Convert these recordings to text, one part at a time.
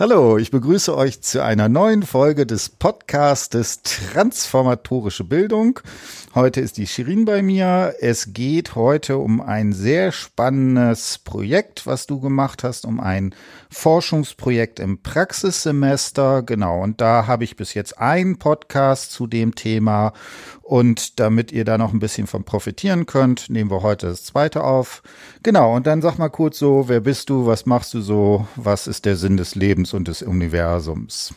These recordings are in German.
Hallo, ich begrüße euch zu einer neuen Folge des Podcastes Transformatorische Bildung. Heute ist die Shirin bei mir. Es geht heute um ein sehr spannendes Projekt, was du gemacht hast, um ein Forschungsprojekt im Praxissemester. Genau, und da habe ich bis jetzt einen Podcast zu dem Thema. Und damit ihr da noch ein bisschen von profitieren könnt, nehmen wir heute das zweite auf. Genau, und dann sag mal kurz so, wer bist du, was machst du so, was ist der Sinn des Lebens und des Universums?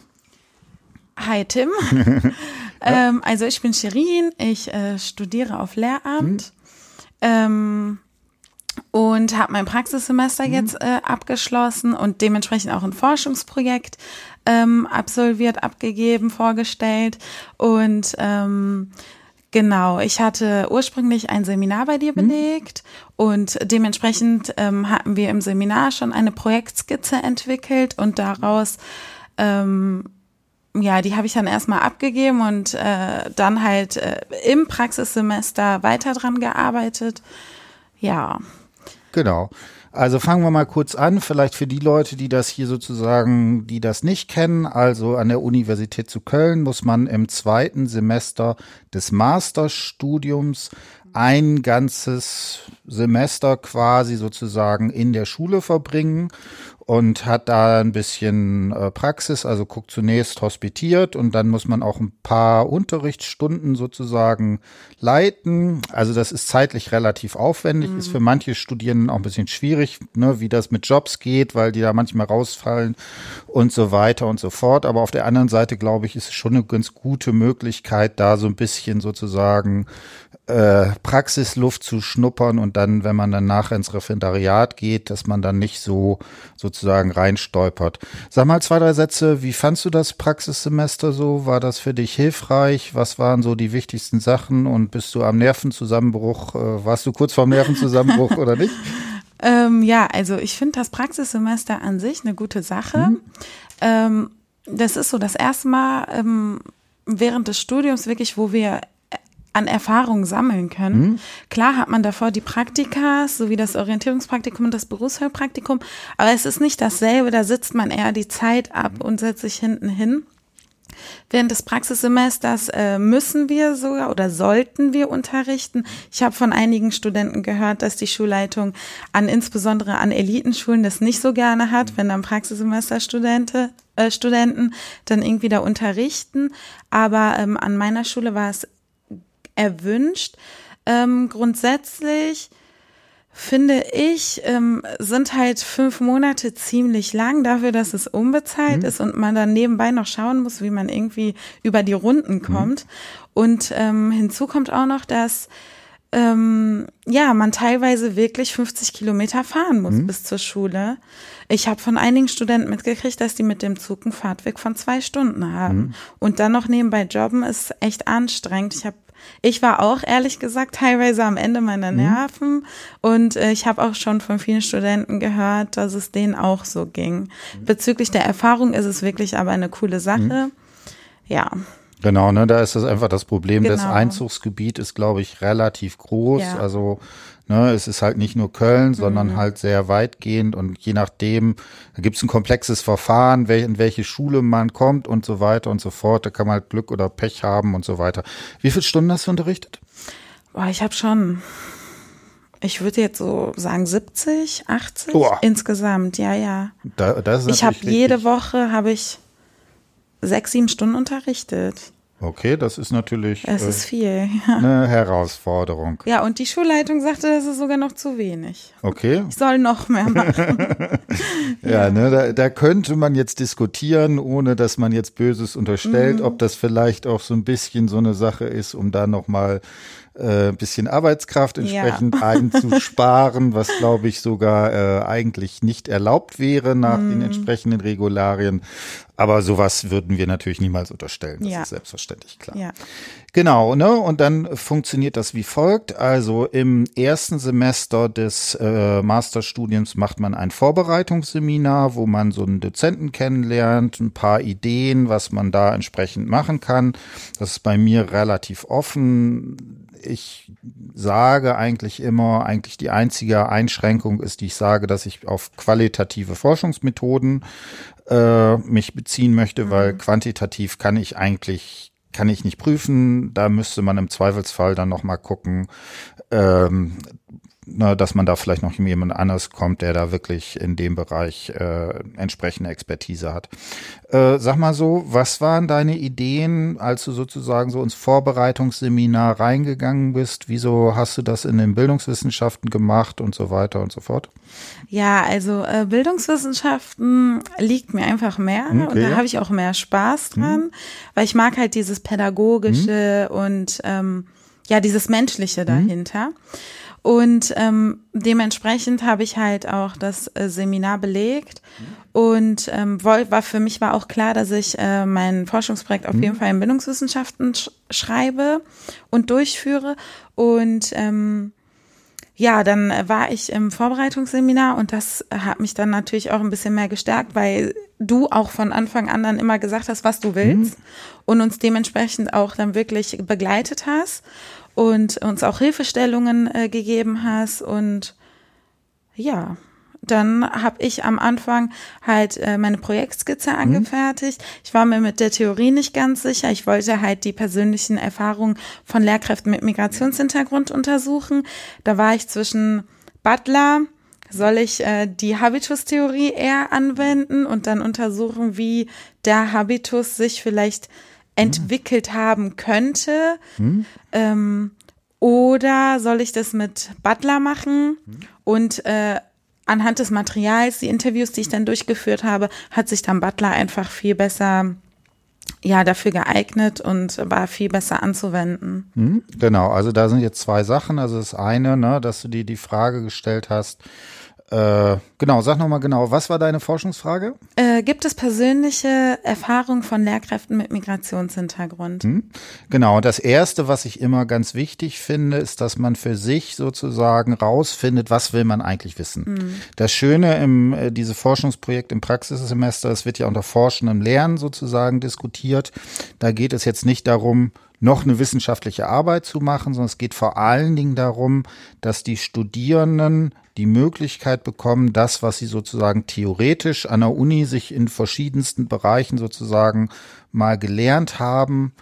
Hi Tim. ja. ähm, also ich bin Shirin, ich äh, studiere auf Lehramt hm. ähm, und habe mein Praxissemester hm. jetzt äh, abgeschlossen und dementsprechend auch ein Forschungsprojekt ähm, absolviert, abgegeben, vorgestellt und ähm, Genau, ich hatte ursprünglich ein Seminar bei dir hm. belegt mhm. und dementsprechend ähm, hatten wir im Seminar schon eine Projektskizze entwickelt und daraus ähm, ja, die habe ich dann erstmal abgegeben und äh, dann halt äh, im Praxissemester weiter dran gearbeitet. Ja. Genau. Also fangen wir mal kurz an, vielleicht für die Leute, die das hier sozusagen, die das nicht kennen. Also an der Universität zu Köln muss man im zweiten Semester des Masterstudiums ein ganzes Semester quasi sozusagen in der Schule verbringen und hat da ein bisschen äh, Praxis, also guckt zunächst hospitiert und dann muss man auch ein paar Unterrichtsstunden sozusagen leiten. Also das ist zeitlich relativ aufwendig, mhm. ist für manche Studierenden auch ein bisschen schwierig, ne, wie das mit Jobs geht, weil die da manchmal rausfallen und so weiter und so fort. Aber auf der anderen Seite, glaube ich, ist es schon eine ganz gute Möglichkeit, da so ein bisschen sozusagen äh, Praxisluft zu schnuppern und dann, wenn man dann nachher ins Referendariat geht, dass man dann nicht so sozusagen reinstolpert. Sag mal zwei, drei Sätze, wie fandst du das Praxissemester so? War das für dich hilfreich? Was waren so die wichtigsten Sachen und bist du am Nervenzusammenbruch? Äh, warst du kurz vorm Nervenzusammenbruch oder nicht? Ähm, ja, also ich finde das Praxissemester an sich eine gute Sache. Mhm. Ähm, das ist so das erste Mal ähm, während des Studiums wirklich, wo wir an Erfahrung sammeln können. Mhm. Klar hat man davor die Praktika, so wie das Orientierungspraktikum und das Berufsheilpraktikum, aber es ist nicht dasselbe, da sitzt man eher die Zeit ab und setzt sich hinten hin. Während des Praxissemesters äh, müssen wir sogar oder sollten wir unterrichten. Ich habe von einigen Studenten gehört, dass die Schulleitung an insbesondere an Elitenschulen das nicht so gerne hat, wenn dann Praxissemesterstudenten äh, Studenten dann irgendwie da unterrichten. Aber ähm, an meiner Schule war es erwünscht. Ähm, grundsätzlich finde ich, ähm, sind halt fünf Monate ziemlich lang dafür, dass es unbezahlt mhm. ist und man dann nebenbei noch schauen muss, wie man irgendwie über die Runden mhm. kommt. Mhm. Und ähm, hinzu kommt auch noch, dass ähm, ja, man teilweise wirklich 50 Kilometer fahren muss mhm. bis zur Schule. Ich habe von einigen Studenten mitgekriegt, dass die mit dem Zug einen Fahrtweg von zwei Stunden haben. Mhm. Und dann noch nebenbei jobben ist echt anstrengend. Ich habe ich war auch ehrlich gesagt teilweise am Ende meiner mhm. Nerven mhm. und äh, ich habe auch schon von vielen Studenten gehört, dass es denen auch so ging. Mhm. Bezüglich der Erfahrung ist es wirklich aber eine coole Sache. Mhm. Ja. Genau, ne, da ist das einfach das Problem. Genau. Das Einzugsgebiet ist, glaube ich, relativ groß. Ja. Also Ne, es ist halt nicht nur Köln, sondern mhm. halt sehr weitgehend und je nachdem, da gibt es ein komplexes Verfahren, in welche Schule man kommt und so weiter und so fort. Da kann man halt Glück oder Pech haben und so weiter. Wie viele Stunden hast du unterrichtet? Boah, ich habe schon, ich würde jetzt so sagen 70, 80 Boah. insgesamt, ja, ja. Da, das ist ich habe jede Woche habe ich sechs, sieben Stunden unterrichtet. Okay, das ist natürlich es ist äh, viel, ja. eine Herausforderung. Ja, und die Schulleitung sagte, das ist sogar noch zu wenig. Okay. Ich soll noch mehr machen. ja, ja, ne, da, da könnte man jetzt diskutieren, ohne dass man jetzt Böses unterstellt, mhm. ob das vielleicht auch so ein bisschen so eine Sache ist, um da nochmal äh, bisschen Arbeitskraft entsprechend ja. einzusparen, was glaube ich sogar äh, eigentlich nicht erlaubt wäre nach mm. den entsprechenden Regularien. Aber sowas würden wir natürlich niemals unterstellen. Das ja. ist selbstverständlich klar. Ja. Genau, ne? Und dann funktioniert das wie folgt. Also im ersten Semester des äh, Masterstudiums macht man ein Vorbereitungsseminar, wo man so einen Dozenten kennenlernt, ein paar Ideen, was man da entsprechend machen kann. Das ist bei mir relativ offen ich sage eigentlich immer, eigentlich die einzige Einschränkung ist, die ich sage, dass ich auf qualitative Forschungsmethoden äh, mich beziehen möchte, mhm. weil quantitativ kann ich eigentlich kann ich nicht prüfen. Da müsste man im Zweifelsfall dann noch mal gucken, ähm, na, dass man da vielleicht noch jemand anders kommt, der da wirklich in dem Bereich äh, entsprechende Expertise hat. Äh, sag mal so, was waren deine Ideen, als du sozusagen so ins Vorbereitungsseminar reingegangen bist? Wieso hast du das in den Bildungswissenschaften gemacht und so weiter und so fort? Ja, also äh, Bildungswissenschaften liegt mir einfach mehr okay. und da habe ich auch mehr Spaß dran, mhm. weil ich mag halt dieses pädagogische mhm. und ähm, ja dieses menschliche mhm. dahinter. Mhm. Und ähm, dementsprechend habe ich halt auch das äh, Seminar belegt. Und ähm, war für mich war auch klar, dass ich äh, mein Forschungsprojekt auf mhm. jeden Fall in Bildungswissenschaften sch schreibe und durchführe. Und ähm, ja, dann war ich im Vorbereitungsseminar und das hat mich dann natürlich auch ein bisschen mehr gestärkt, weil du auch von Anfang an dann immer gesagt hast, was du willst mhm. und uns dementsprechend auch dann wirklich begleitet hast und uns auch Hilfestellungen äh, gegeben hast. Und ja, dann habe ich am Anfang halt äh, meine Projektskizze mhm. angefertigt. Ich war mir mit der Theorie nicht ganz sicher. Ich wollte halt die persönlichen Erfahrungen von Lehrkräften mit Migrationshintergrund untersuchen. Da war ich zwischen Butler, soll ich äh, die Habitus-Theorie eher anwenden und dann untersuchen, wie der Habitus sich vielleicht entwickelt haben könnte. Hm. Ähm, oder soll ich das mit Butler machen hm. und äh, anhand des Materials, die Interviews, die ich dann durchgeführt habe, hat sich dann Butler einfach viel besser ja dafür geeignet und war viel besser anzuwenden. Hm, genau, also da sind jetzt zwei Sachen. Also das eine, ne, dass du dir die Frage gestellt hast, äh, genau, sag nochmal genau, was war deine Forschungsfrage? Äh, gibt es persönliche Erfahrungen von Lehrkräften mit Migrationshintergrund? Hm? Genau, das Erste, was ich immer ganz wichtig finde, ist, dass man für sich sozusagen rausfindet, was will man eigentlich wissen. Hm. Das Schöne im äh, diese Forschungsprojekt im Praxissemester, es wird ja unter Forschendem Lernen sozusagen diskutiert. Da geht es jetzt nicht darum, noch eine wissenschaftliche Arbeit zu machen, sondern es geht vor allen Dingen darum, dass die Studierenden die Möglichkeit bekommen, das, was sie sozusagen theoretisch an der Uni sich in verschiedensten Bereichen sozusagen mal gelernt haben,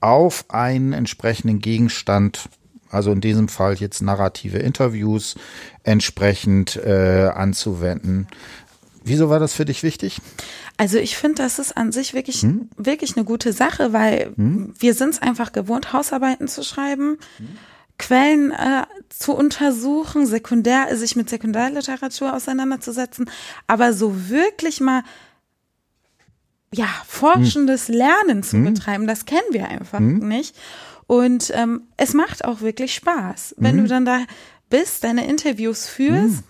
auf einen entsprechenden Gegenstand also in diesem Fall jetzt narrative Interviews entsprechend äh, anzuwenden. Wieso war das für dich wichtig? Also ich finde, das ist an sich wirklich, hm? wirklich eine gute Sache, weil hm? wir sind es einfach gewohnt, Hausarbeiten zu schreiben, hm? Quellen äh, zu untersuchen, sekundär, sich mit Sekundärliteratur auseinanderzusetzen, aber so wirklich mal ja, forschendes hm. Lernen zu hm? betreiben, das kennen wir einfach hm? nicht. Und ähm, es macht auch wirklich Spaß, wenn du dann da bist, deine Interviews führst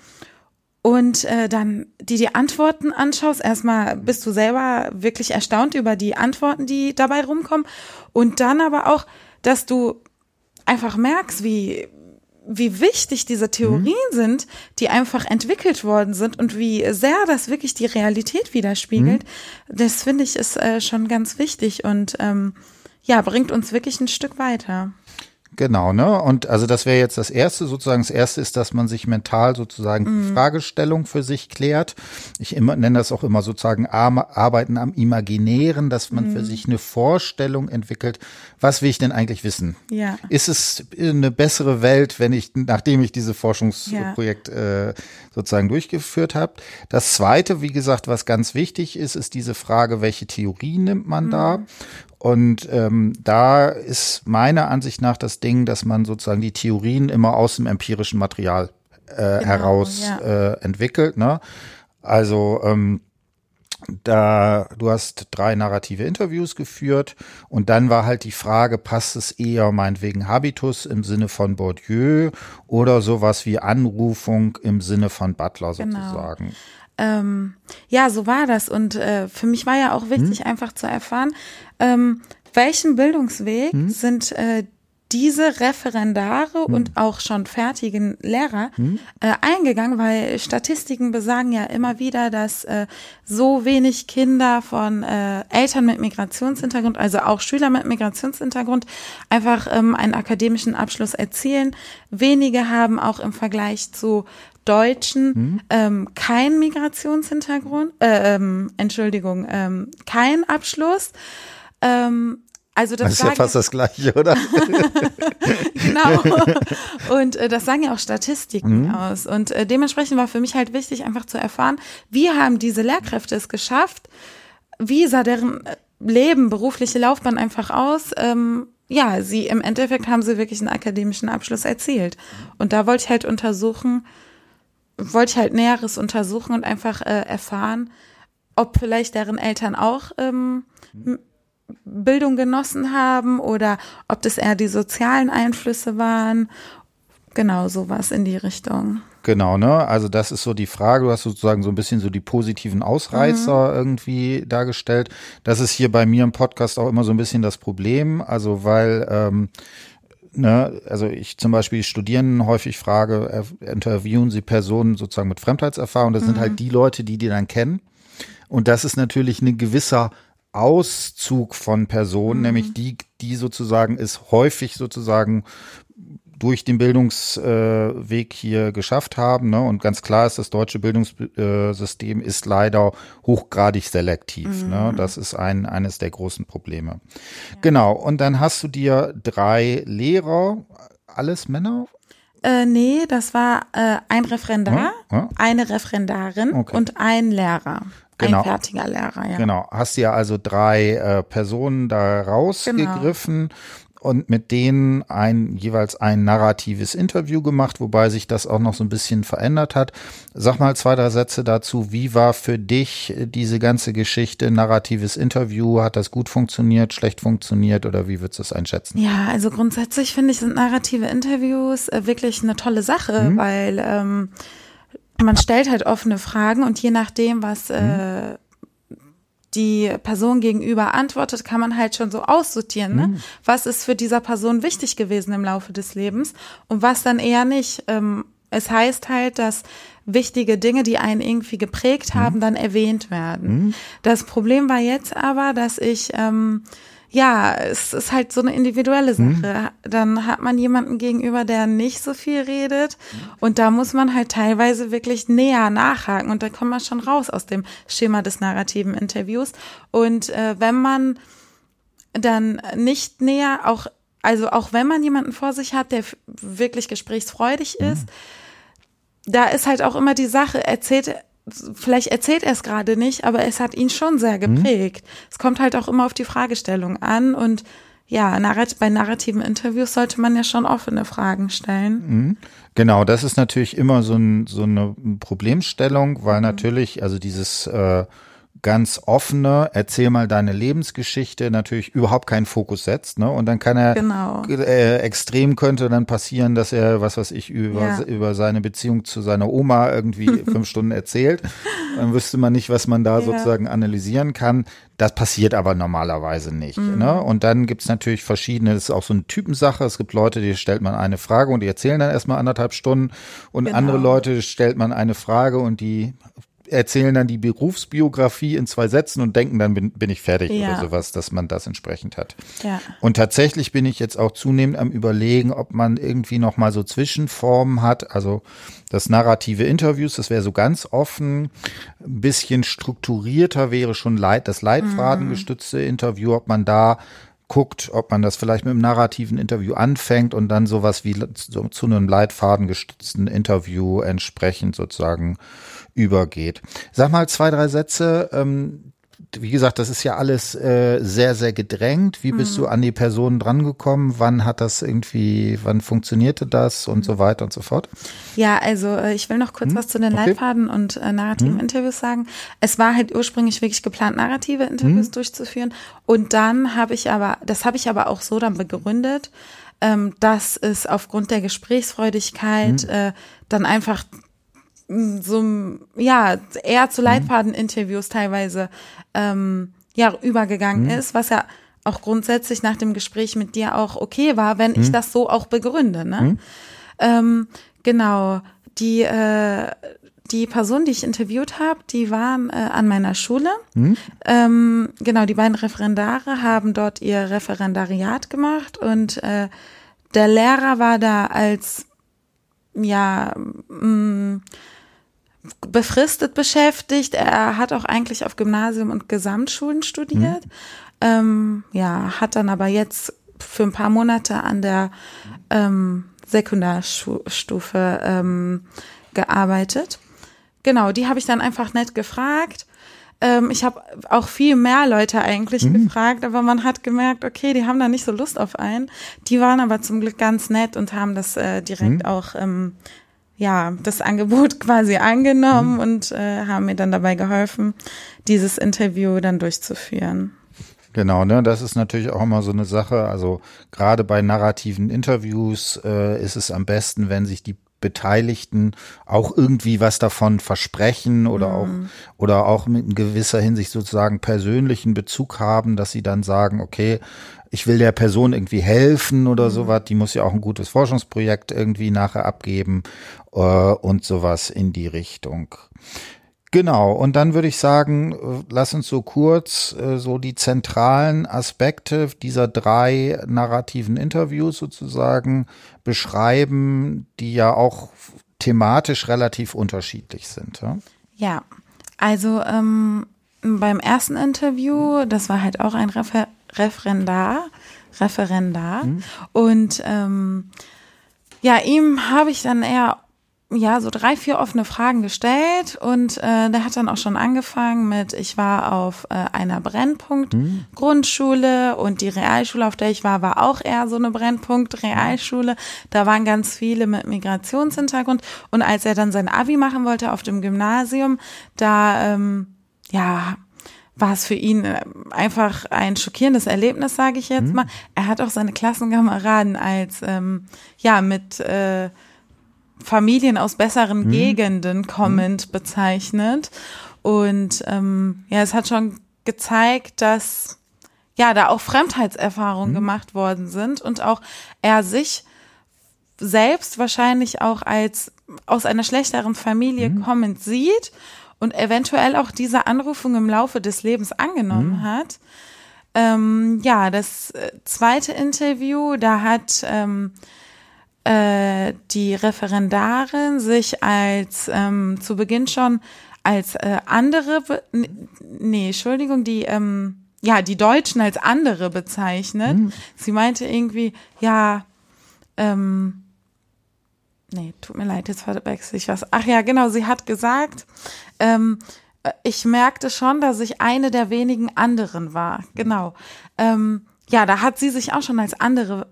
und äh, dann die die Antworten anschaust, erstmal bist du selber wirklich erstaunt über die Antworten, die dabei rumkommen und dann aber auch, dass du einfach merkst, wie wie wichtig diese Theorien mhm. sind, die einfach entwickelt worden sind und wie sehr das wirklich die Realität widerspiegelt. Mhm. Das finde ich ist äh, schon ganz wichtig und ähm, ja, bringt uns wirklich ein Stück weiter. Genau, ne? Und also das wäre jetzt das erste, sozusagen. Das erste ist, dass man sich mental sozusagen mhm. die Fragestellung für sich klärt. Ich immer, nenne das auch immer sozusagen Arbeiten am Imaginären, dass man mhm. für sich eine Vorstellung entwickelt. Was will ich denn eigentlich wissen? Ja. Ist es eine bessere Welt, wenn ich, nachdem ich diese Forschungsprojekt ja. äh, sozusagen durchgeführt habe? Das zweite, wie gesagt, was ganz wichtig ist, ist diese Frage, welche Theorie nimmt man mhm. da? Und ähm, da ist meiner Ansicht nach das Ding, dass man sozusagen die Theorien immer aus dem empirischen Material äh, genau, heraus ja. äh, entwickelt. Ne? Also ähm, da du hast drei narrative Interviews geführt und dann war halt die Frage, passt es eher meinetwegen Habitus im Sinne von Bourdieu oder sowas wie Anrufung im Sinne von Butler genau. sozusagen. Ähm, ja, so war das. Und äh, für mich war ja auch wichtig, hm? einfach zu erfahren, ähm, welchen Bildungsweg hm? sind äh, diese Referendare Hm. und auch schon fertigen Lehrer äh, eingegangen, weil Statistiken besagen ja immer wieder, dass äh, so wenig Kinder von äh, Eltern mit Migrationshintergrund, also auch Schüler mit Migrationshintergrund, einfach ähm, einen akademischen Abschluss erzielen. Wenige haben auch im Vergleich zu Deutschen Hm. ähm, keinen Migrationshintergrund, äh, ähm, Entschuldigung, ähm, keinen Abschluss. Ähm, also das, Das ist ja fast das Gleiche, oder? Genau. Und äh, das sagen ja auch Statistiken Mhm. aus. Und äh, dementsprechend war für mich halt wichtig, einfach zu erfahren, wie haben diese Lehrkräfte es geschafft? Wie sah deren äh, Leben, berufliche Laufbahn einfach aus? Ähm, ja, sie im Endeffekt haben sie wirklich einen akademischen Abschluss erzielt. Und da wollte ich halt untersuchen, wollte ich halt Näheres untersuchen und einfach äh, erfahren, ob vielleicht deren Eltern auch ähm, m- Bildung genossen haben oder ob das eher die sozialen Einflüsse waren. Genau, sowas in die Richtung. Genau, ne? Also das ist so die Frage. Du hast sozusagen so ein bisschen so die positiven Ausreißer irgendwie dargestellt. Das ist hier bei mir im Podcast auch immer so ein bisschen das Problem. Also weil, ähm, ne, also ich zum Beispiel Studierenden häufig frage, äh, interviewen sie Personen sozusagen mit Fremdheitserfahrung. Das sind halt die Leute, die die dann kennen. Und das ist natürlich ein gewisser Auszug von Personen, nämlich die, die sozusagen es häufig sozusagen durch den Bildungsweg hier geschafft haben. Ne? Und ganz klar ist, das deutsche Bildungssystem ist leider hochgradig selektiv. Ne? Das ist ein, eines der großen Probleme. Genau. Und dann hast du dir drei Lehrer, alles Männer? Äh, nee, das war äh, ein Referendar, Ja, ja. eine Referendarin Okay. und ein Lehrer. Genau. Ein fertiger Lehrer, ja. Genau. Hast dir also drei äh, Personen da rausgegriffen und mit denen ein jeweils ein narratives Interview gemacht, wobei sich das auch noch so ein bisschen verändert hat. Sag mal zwei, drei Sätze dazu. Wie war für dich äh, diese ganze Geschichte narratives Interview? Hat das gut funktioniert, schlecht funktioniert oder wie würdest du es einschätzen? Ja, also grundsätzlich finde ich, sind narrative Interviews äh, wirklich eine tolle Sache, Mhm. weil ähm, man stellt halt offene Fragen und je nachdem, was Mhm. äh, die Person gegenüber antwortet, kann man halt schon so aussortieren, ne? Mhm. was ist für dieser Person wichtig gewesen im Laufe des Lebens und was dann eher nicht. Ähm, es heißt halt, dass wichtige Dinge, die einen irgendwie geprägt haben, dann erwähnt werden. Das Problem war jetzt aber, dass ich ähm, ja, es ist halt so eine individuelle Sache. Dann hat man jemanden gegenüber, der nicht so viel redet und da muss man halt teilweise wirklich näher nachhaken und da kommt man schon raus aus dem Schema des narrativen Interviews. Und äh, wenn man dann nicht näher auch also auch wenn man jemanden vor sich hat, der wirklich gesprächsfreudig ist, da ist halt auch immer die Sache, erzählt, vielleicht erzählt er es gerade nicht, aber es hat ihn schon sehr geprägt. Es kommt halt auch immer auf die Fragestellung an und ja, bei narrativen Interviews sollte man ja schon offene Fragen stellen. Genau, das ist natürlich immer so, ein, so eine Problemstellung, weil natürlich, also dieses äh, ganz offene, erzähl mal deine Lebensgeschichte, natürlich überhaupt keinen Fokus setzt, ne? Und dann kann er Genau. äh, extrem könnte dann passieren, dass er, was weiß ich, über, Ja. über seine Beziehung zu seiner Oma irgendwie fünf Stunden erzählt. Dann wüsste man nicht, was man da Ja. sozusagen analysieren kann. Das passiert aber normalerweise nicht. Mhm. Ne? Und dann gibt's natürlich verschiedene, das ist auch so eine Typensache. Es gibt Leute, die stellt man eine Frage und die erzählen dann erstmal anderthalb Stunden. Und Genau. andere Leute stellt man eine Frage und die erzählen dann die Berufsbiografie in zwei Sätzen und denken, dann bin, bin ich fertig Ja. oder sowas, dass man das entsprechend hat. Ja. Und tatsächlich bin ich jetzt auch zunehmend am überlegen, ob man irgendwie noch mal so Zwischenformen hat, also das narrative Interviews, das wäre so ganz offen, ein bisschen strukturierter wäre schon Leit, das Leitfadengestützte Interview, ob man da guckt, ob man das vielleicht mit einem narrativen Interview anfängt und dann sowas wie so, zu einem leitfadengestützten Interview entsprechend sozusagen übergeht. Sag mal zwei, drei Sätze. Ähm, wie gesagt, das ist ja alles äh, sehr, sehr gedrängt. Wie bist du an die Personen drangekommen? Wann hat das irgendwie, wann funktionierte das und so weiter und so fort? Ja, also äh, ich will noch kurz was zu den? Okay. Leitfaden und äh, narrativen Interviews sagen. Es war halt ursprünglich wirklich geplant, narrative Interviews Hm? durchzuführen. Und dann habe ich aber, das habe ich aber auch so dann begründet, ähm, dass es aufgrund der Gesprächsfreudigkeit Hm? äh, dann einfach so ja eher zu Leitfaden-Interviews teilweise ähm, ja übergegangen ist, was ja auch grundsätzlich nach dem Gespräch mit dir auch okay war, wenn ich das so auch begründe. Ne? Ähm, genau, die, äh, die Personen, die ich interviewt habe, die waren äh, an meiner Schule. Ähm, genau, die beiden Referendare haben dort ihr Referendariat gemacht und äh, der Lehrer war da als ja mh, befristet beschäftigt. Er hat auch eigentlich auf Gymnasium und Gesamtschulen studiert. Ähm, ja, hat dann aber jetzt für ein paar Monate an der ähm, Sekundarstufe ähm, gearbeitet. Genau, die habe ich dann einfach nett gefragt. Ähm, ich habe auch viel mehr Leute eigentlich gefragt, aber man hat gemerkt, okay, die haben da nicht so Lust auf einen. Die waren aber zum Glück ganz nett und haben das äh, direkt auch, ähm, ja, das Angebot quasi angenommen und äh, haben mir dann dabei geholfen, dieses Interview dann durchzuführen. Genau, ne, das ist natürlich auch immer so eine Sache. Also gerade bei narrativen Interviews äh, ist es am besten, wenn sich die Beteiligten auch irgendwie was davon versprechen oder auch oder auch mit in gewisser Hinsicht sozusagen persönlichen Bezug haben, dass sie dann sagen, okay, ich will der Person irgendwie helfen oder sowas, die muss ja auch ein gutes Forschungsprojekt irgendwie nachher abgeben äh, und sowas in die Richtung. Genau, und dann würde ich sagen, äh, lass uns so kurz äh, so die zentralen Aspekte dieser drei narrativen Interviews sozusagen beschreiben, die ja auch thematisch relativ unterschiedlich sind. Ja? Ja, also ähm, beim ersten Interview, das war halt auch ein Refer Referendar, Referendar. Und ähm, ja, ihm habe ich dann eher ja so drei, vier offene Fragen gestellt und äh, der hat dann auch schon angefangen mit, ich war auf äh, einer Brennpunkt-Grundschule und die Realschule, auf der ich war, war auch eher so eine Brennpunkt-Realschule. Da waren ganz viele mit Migrationshintergrund und als er dann sein Abi machen wollte auf dem Gymnasium, da ähm, ja war es für ihn äh, einfach ein schockierendes Erlebnis, sage ich jetzt mal. Er hat auch seine Klassenkameraden als ähm, ja mit äh, Familien aus besseren Gegenden kommend bezeichnet. Und ähm, ja, es hat schon gezeigt, dass ja da auch Fremdheitserfahrungen gemacht worden sind und auch er sich selbst wahrscheinlich auch als aus einer schlechteren Familie kommend sieht und eventuell auch diese Anrufung im Laufe des Lebens angenommen hat. Ähm, ja, das äh, zweite Interview, da hat ähm, äh, die Referendarin sich als ähm, zu Beginn schon als äh, andere, nee, Entschuldigung, die ähm, ja die Deutschen als andere bezeichnet. Sie meinte irgendwie, ja, ähm, nee, tut mir leid, jetzt verwechsel ich was. Ach ja, genau, sie hat gesagt, ähm, äh, ich merkte schon, dass ich eine der wenigen anderen war. Genau. Ähm, ja, da hat sie sich auch schon als andere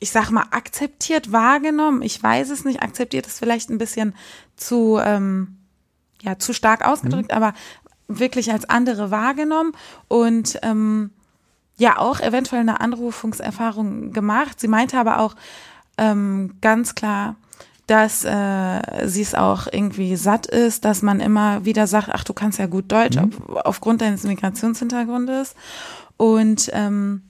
ich sag mal, akzeptiert wahrgenommen. Ich weiß es nicht, akzeptiert ist vielleicht ein bisschen zu, ähm, ja, zu stark ausgedrückt, aber wirklich als andere wahrgenommen und ähm, ja auch eventuell eine Anrufungserfahrung gemacht. Sie meinte aber auch ähm, ganz klar, dass äh, sie es auch irgendwie satt ist, dass man immer wieder sagt, ach, du kannst ja gut Deutsch auf, aufgrund deines Migrationshintergrundes. Und ähm,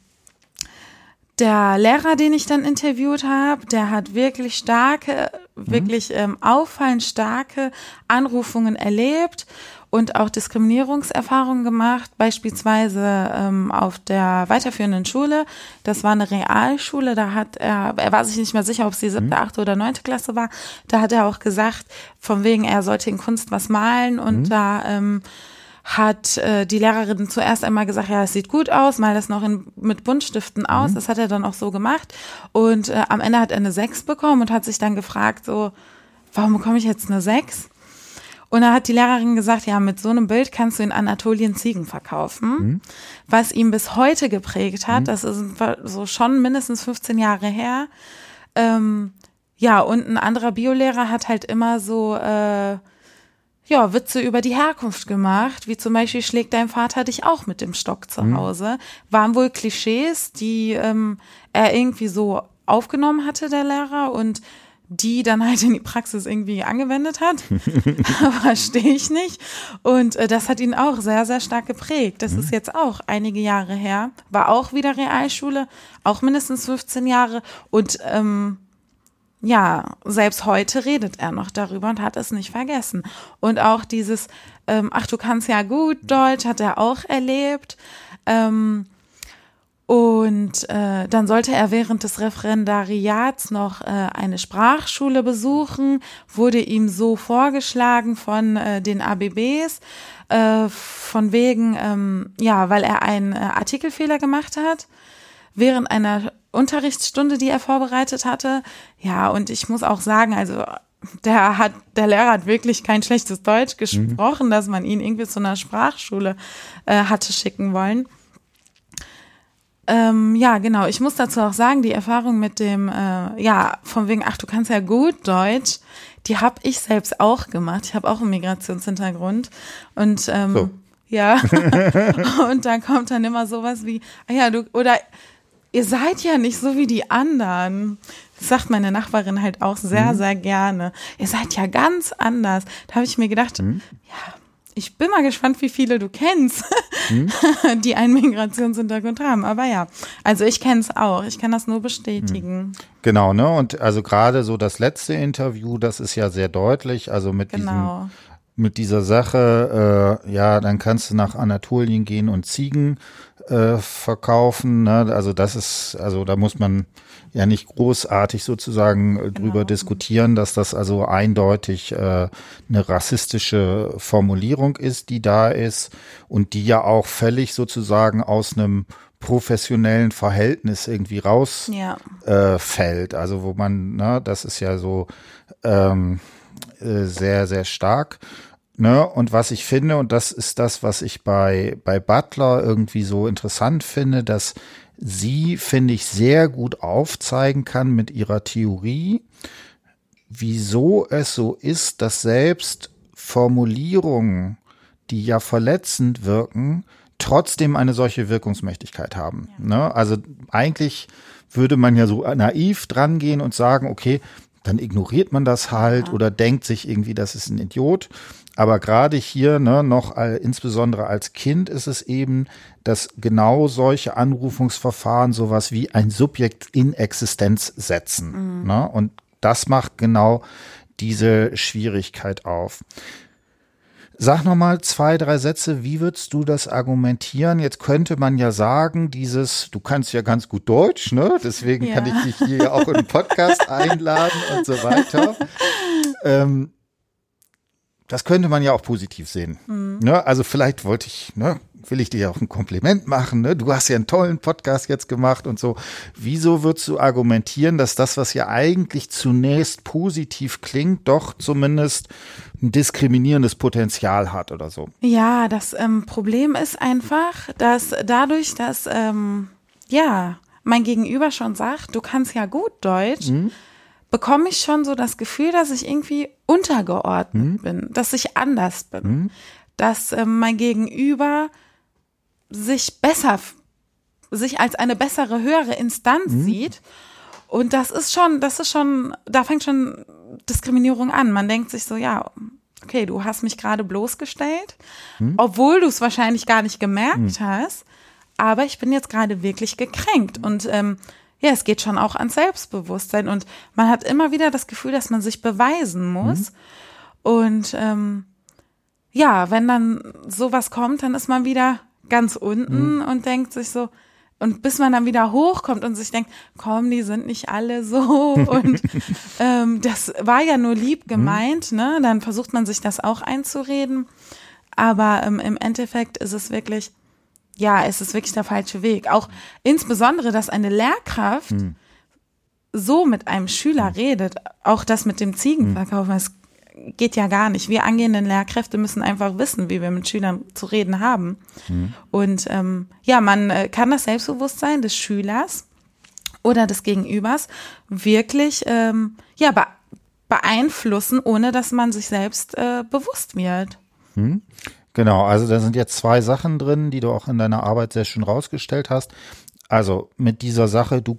der Lehrer, den ich dann interviewt habe, der hat wirklich starke, wirklich ähm, auffallend starke Anrufungen erlebt und auch Diskriminierungserfahrungen gemacht, beispielsweise ähm, auf der weiterführenden Schule. Das war eine Realschule, da hat er, er war sich nicht mehr sicher, ob es die siebte, achte oder neunte Klasse war. Da hat er auch gesagt, von wegen, er sollte in Kunst was malen und da ähm, hat äh, die Lehrerin zuerst einmal gesagt, ja, es sieht gut aus, mal das noch in, mit Buntstiften aus. Das hat er dann auch so gemacht. Und äh, am Ende hat er eine 6 bekommen und hat sich dann gefragt, so, warum bekomme ich jetzt eine 6? Und da hat die Lehrerin gesagt, ja, mit so einem Bild kannst du in Anatolien Ziegen verkaufen. Was ihm bis heute geprägt hat, das ist so schon mindestens 15 Jahre her. Ähm, ja, und ein anderer Biolehrer hat halt immer so äh, ja, Witze über die Herkunft gemacht, wie zum Beispiel schlägt dein Vater dich auch mit dem Stock zu Hause. Waren wohl Klischees, die ähm, er irgendwie so aufgenommen hatte, der Lehrer, und die dann halt in die Praxis irgendwie angewendet hat. Verstehe ich nicht. Und äh, das hat ihn auch sehr, sehr stark geprägt. Das mhm. ist jetzt auch einige Jahre her. War auch wieder Realschule, auch mindestens 15 Jahre. Und ähm, ja, selbst heute redet er noch darüber und hat es nicht vergessen. Und auch dieses, ähm, ach, du kannst ja gut Deutsch, hat er auch erlebt. Ähm, und äh, dann sollte er während des Referendariats noch äh, eine Sprachschule besuchen, wurde ihm so vorgeschlagen von äh, den ABBs, äh, von wegen, ähm, ja, weil er einen äh, Artikelfehler gemacht hat während einer Unterrichtsstunde, die er vorbereitet hatte. Ja, und ich muss auch sagen, also der hat, der Lehrer hat wirklich kein schlechtes Deutsch gesprochen, mhm. dass man ihn irgendwie zu einer Sprachschule äh, hatte schicken wollen. Ähm, ja, genau. Ich muss dazu auch sagen, die Erfahrung mit dem, äh, ja, von wegen, ach, du kannst ja gut Deutsch, die habe ich selbst auch gemacht. Ich habe auch einen Migrationshintergrund und ähm, so. ja, und da kommt dann immer sowas wie, ah ja, du oder ihr seid ja nicht so wie die anderen. Das sagt meine Nachbarin halt auch sehr, mhm. sehr gerne. Ihr seid ja ganz anders. Da habe ich mir gedacht, mhm. ja, ich bin mal gespannt, wie viele du kennst, mhm. die einen Migrationshintergrund haben. Aber ja, also ich kenne es auch. Ich kann das nur bestätigen. Mhm. Genau, ne? Und also gerade so das letzte Interview, das ist ja sehr deutlich. Also mit genau. diesem mit dieser Sache, äh, ja, dann kannst du nach Anatolien gehen und Ziegen äh, verkaufen. Ne? Also das ist, also da muss man ja nicht großartig sozusagen äh, drüber genau. diskutieren, dass das also eindeutig äh, eine rassistische Formulierung ist, die da ist und die ja auch völlig sozusagen aus einem professionellen Verhältnis irgendwie rausfällt. Ja. Äh, fällt. also wo man, ne, das ist ja so ähm, äh, sehr, sehr stark. Ne? Und was ich finde, und das ist das, was ich bei, bei Butler irgendwie so interessant finde, dass sie, finde ich, sehr gut aufzeigen kann mit ihrer Theorie, wieso es so ist, dass selbst Formulierungen, die ja verletzend wirken, trotzdem eine solche Wirkungsmächtigkeit haben. Ja. Ne? Also eigentlich würde man ja so naiv drangehen und sagen, okay, dann ignoriert man das halt ja. oder denkt sich irgendwie, das ist ein Idiot. Aber gerade hier, ne, noch äh, insbesondere als Kind ist es eben, dass genau solche Anrufungsverfahren sowas wie ein Subjekt in Existenz setzen. Mhm. Ne? Und das macht genau diese Schwierigkeit auf. Sag noch mal zwei, drei Sätze. Wie würdest du das argumentieren? Jetzt könnte man ja sagen, dieses, du kannst ja ganz gut Deutsch, ne? Deswegen ja. kann ich dich hier auch in den Podcast einladen und so weiter. Ähm, das könnte man ja auch positiv sehen. Mhm. Ne? Also vielleicht wollte ich, ne, will ich dir ja auch ein Kompliment machen. Ne? Du hast ja einen tollen Podcast jetzt gemacht und so. Wieso würdest du argumentieren, dass das, was ja eigentlich zunächst positiv klingt, doch zumindest ein diskriminierendes Potenzial hat oder so? Ja, das ähm, Problem ist einfach, dass dadurch, dass ähm, ja mein Gegenüber schon sagt, du kannst ja gut Deutsch. Mhm bekomme ich schon so das Gefühl, dass ich irgendwie untergeordnet mhm. bin, dass ich anders bin, mhm. dass äh, mein Gegenüber sich besser, sich als eine bessere, höhere Instanz mhm. sieht. Und das ist schon, das ist schon, da fängt schon Diskriminierung an. Man denkt sich so, ja, okay, du hast mich gerade bloßgestellt, mhm. obwohl du es wahrscheinlich gar nicht gemerkt mhm. hast, aber ich bin jetzt gerade wirklich gekränkt. Und ähm, ja, es geht schon auch ans Selbstbewusstsein und man hat immer wieder das Gefühl, dass man sich beweisen muss. Mhm. Und ähm, ja, wenn dann sowas kommt, dann ist man wieder ganz unten mhm. und denkt sich so, und bis man dann wieder hochkommt und sich denkt, komm, die sind nicht alle so und ähm, das war ja nur lieb mhm. gemeint, mhm. ne? Dann versucht man sich das auch einzureden, aber ähm, im Endeffekt ist es wirklich ja, es ist wirklich der falsche Weg. Auch insbesondere, dass eine Lehrkraft hm. so mit einem Schüler hm. redet, auch das mit dem Ziegenverkaufen, es geht ja gar nicht. Wir angehenden Lehrkräfte müssen einfach wissen, wie wir mit Schülern zu reden haben. Hm. Und ähm, ja, man äh, kann das Selbstbewusstsein des Schülers oder des Gegenübers wirklich ähm, ja, beeinflussen, ohne dass man sich selbst äh, bewusst wird. Genau, also da sind jetzt zwei Sachen drin, die du auch in deiner Arbeit sehr schön rausgestellt hast. Also mit dieser Sache, du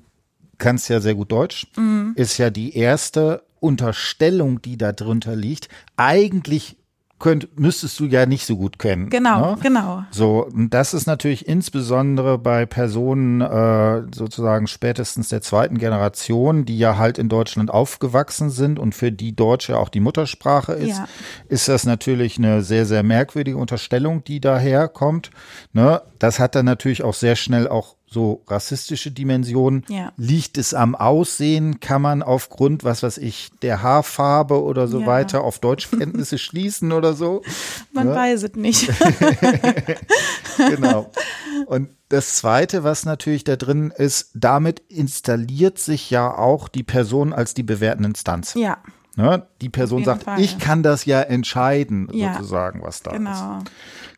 kannst ja sehr gut Deutsch, mhm. ist ja die erste Unterstellung, die da drunter liegt, eigentlich könnt, müsstest du ja nicht so gut kennen. Genau, ne? genau. So, und das ist natürlich insbesondere bei Personen äh, sozusagen spätestens der zweiten Generation, die ja halt in Deutschland aufgewachsen sind und für die Deutsche auch die Muttersprache ist, Ja. ist das natürlich eine sehr, sehr merkwürdige Unterstellung, die daherkommt. Ne? Das hat dann natürlich auch sehr schnell auch so rassistische Dimensionen. Ja. Liegt es am Aussehen? Kann man aufgrund, was weiß ich, der Haarfarbe oder so Ja. weiter auf Deutschkenntnisse schließen oder so? Man Ja. weiß es nicht. genau. Und das Zweite, was natürlich da drin ist, damit installiert sich ja auch die Person als die bewertende Instanz. ja, Ne? Die Person sagt, Fall. ich kann das ja entscheiden, Ja. sozusagen, was da ist. genau.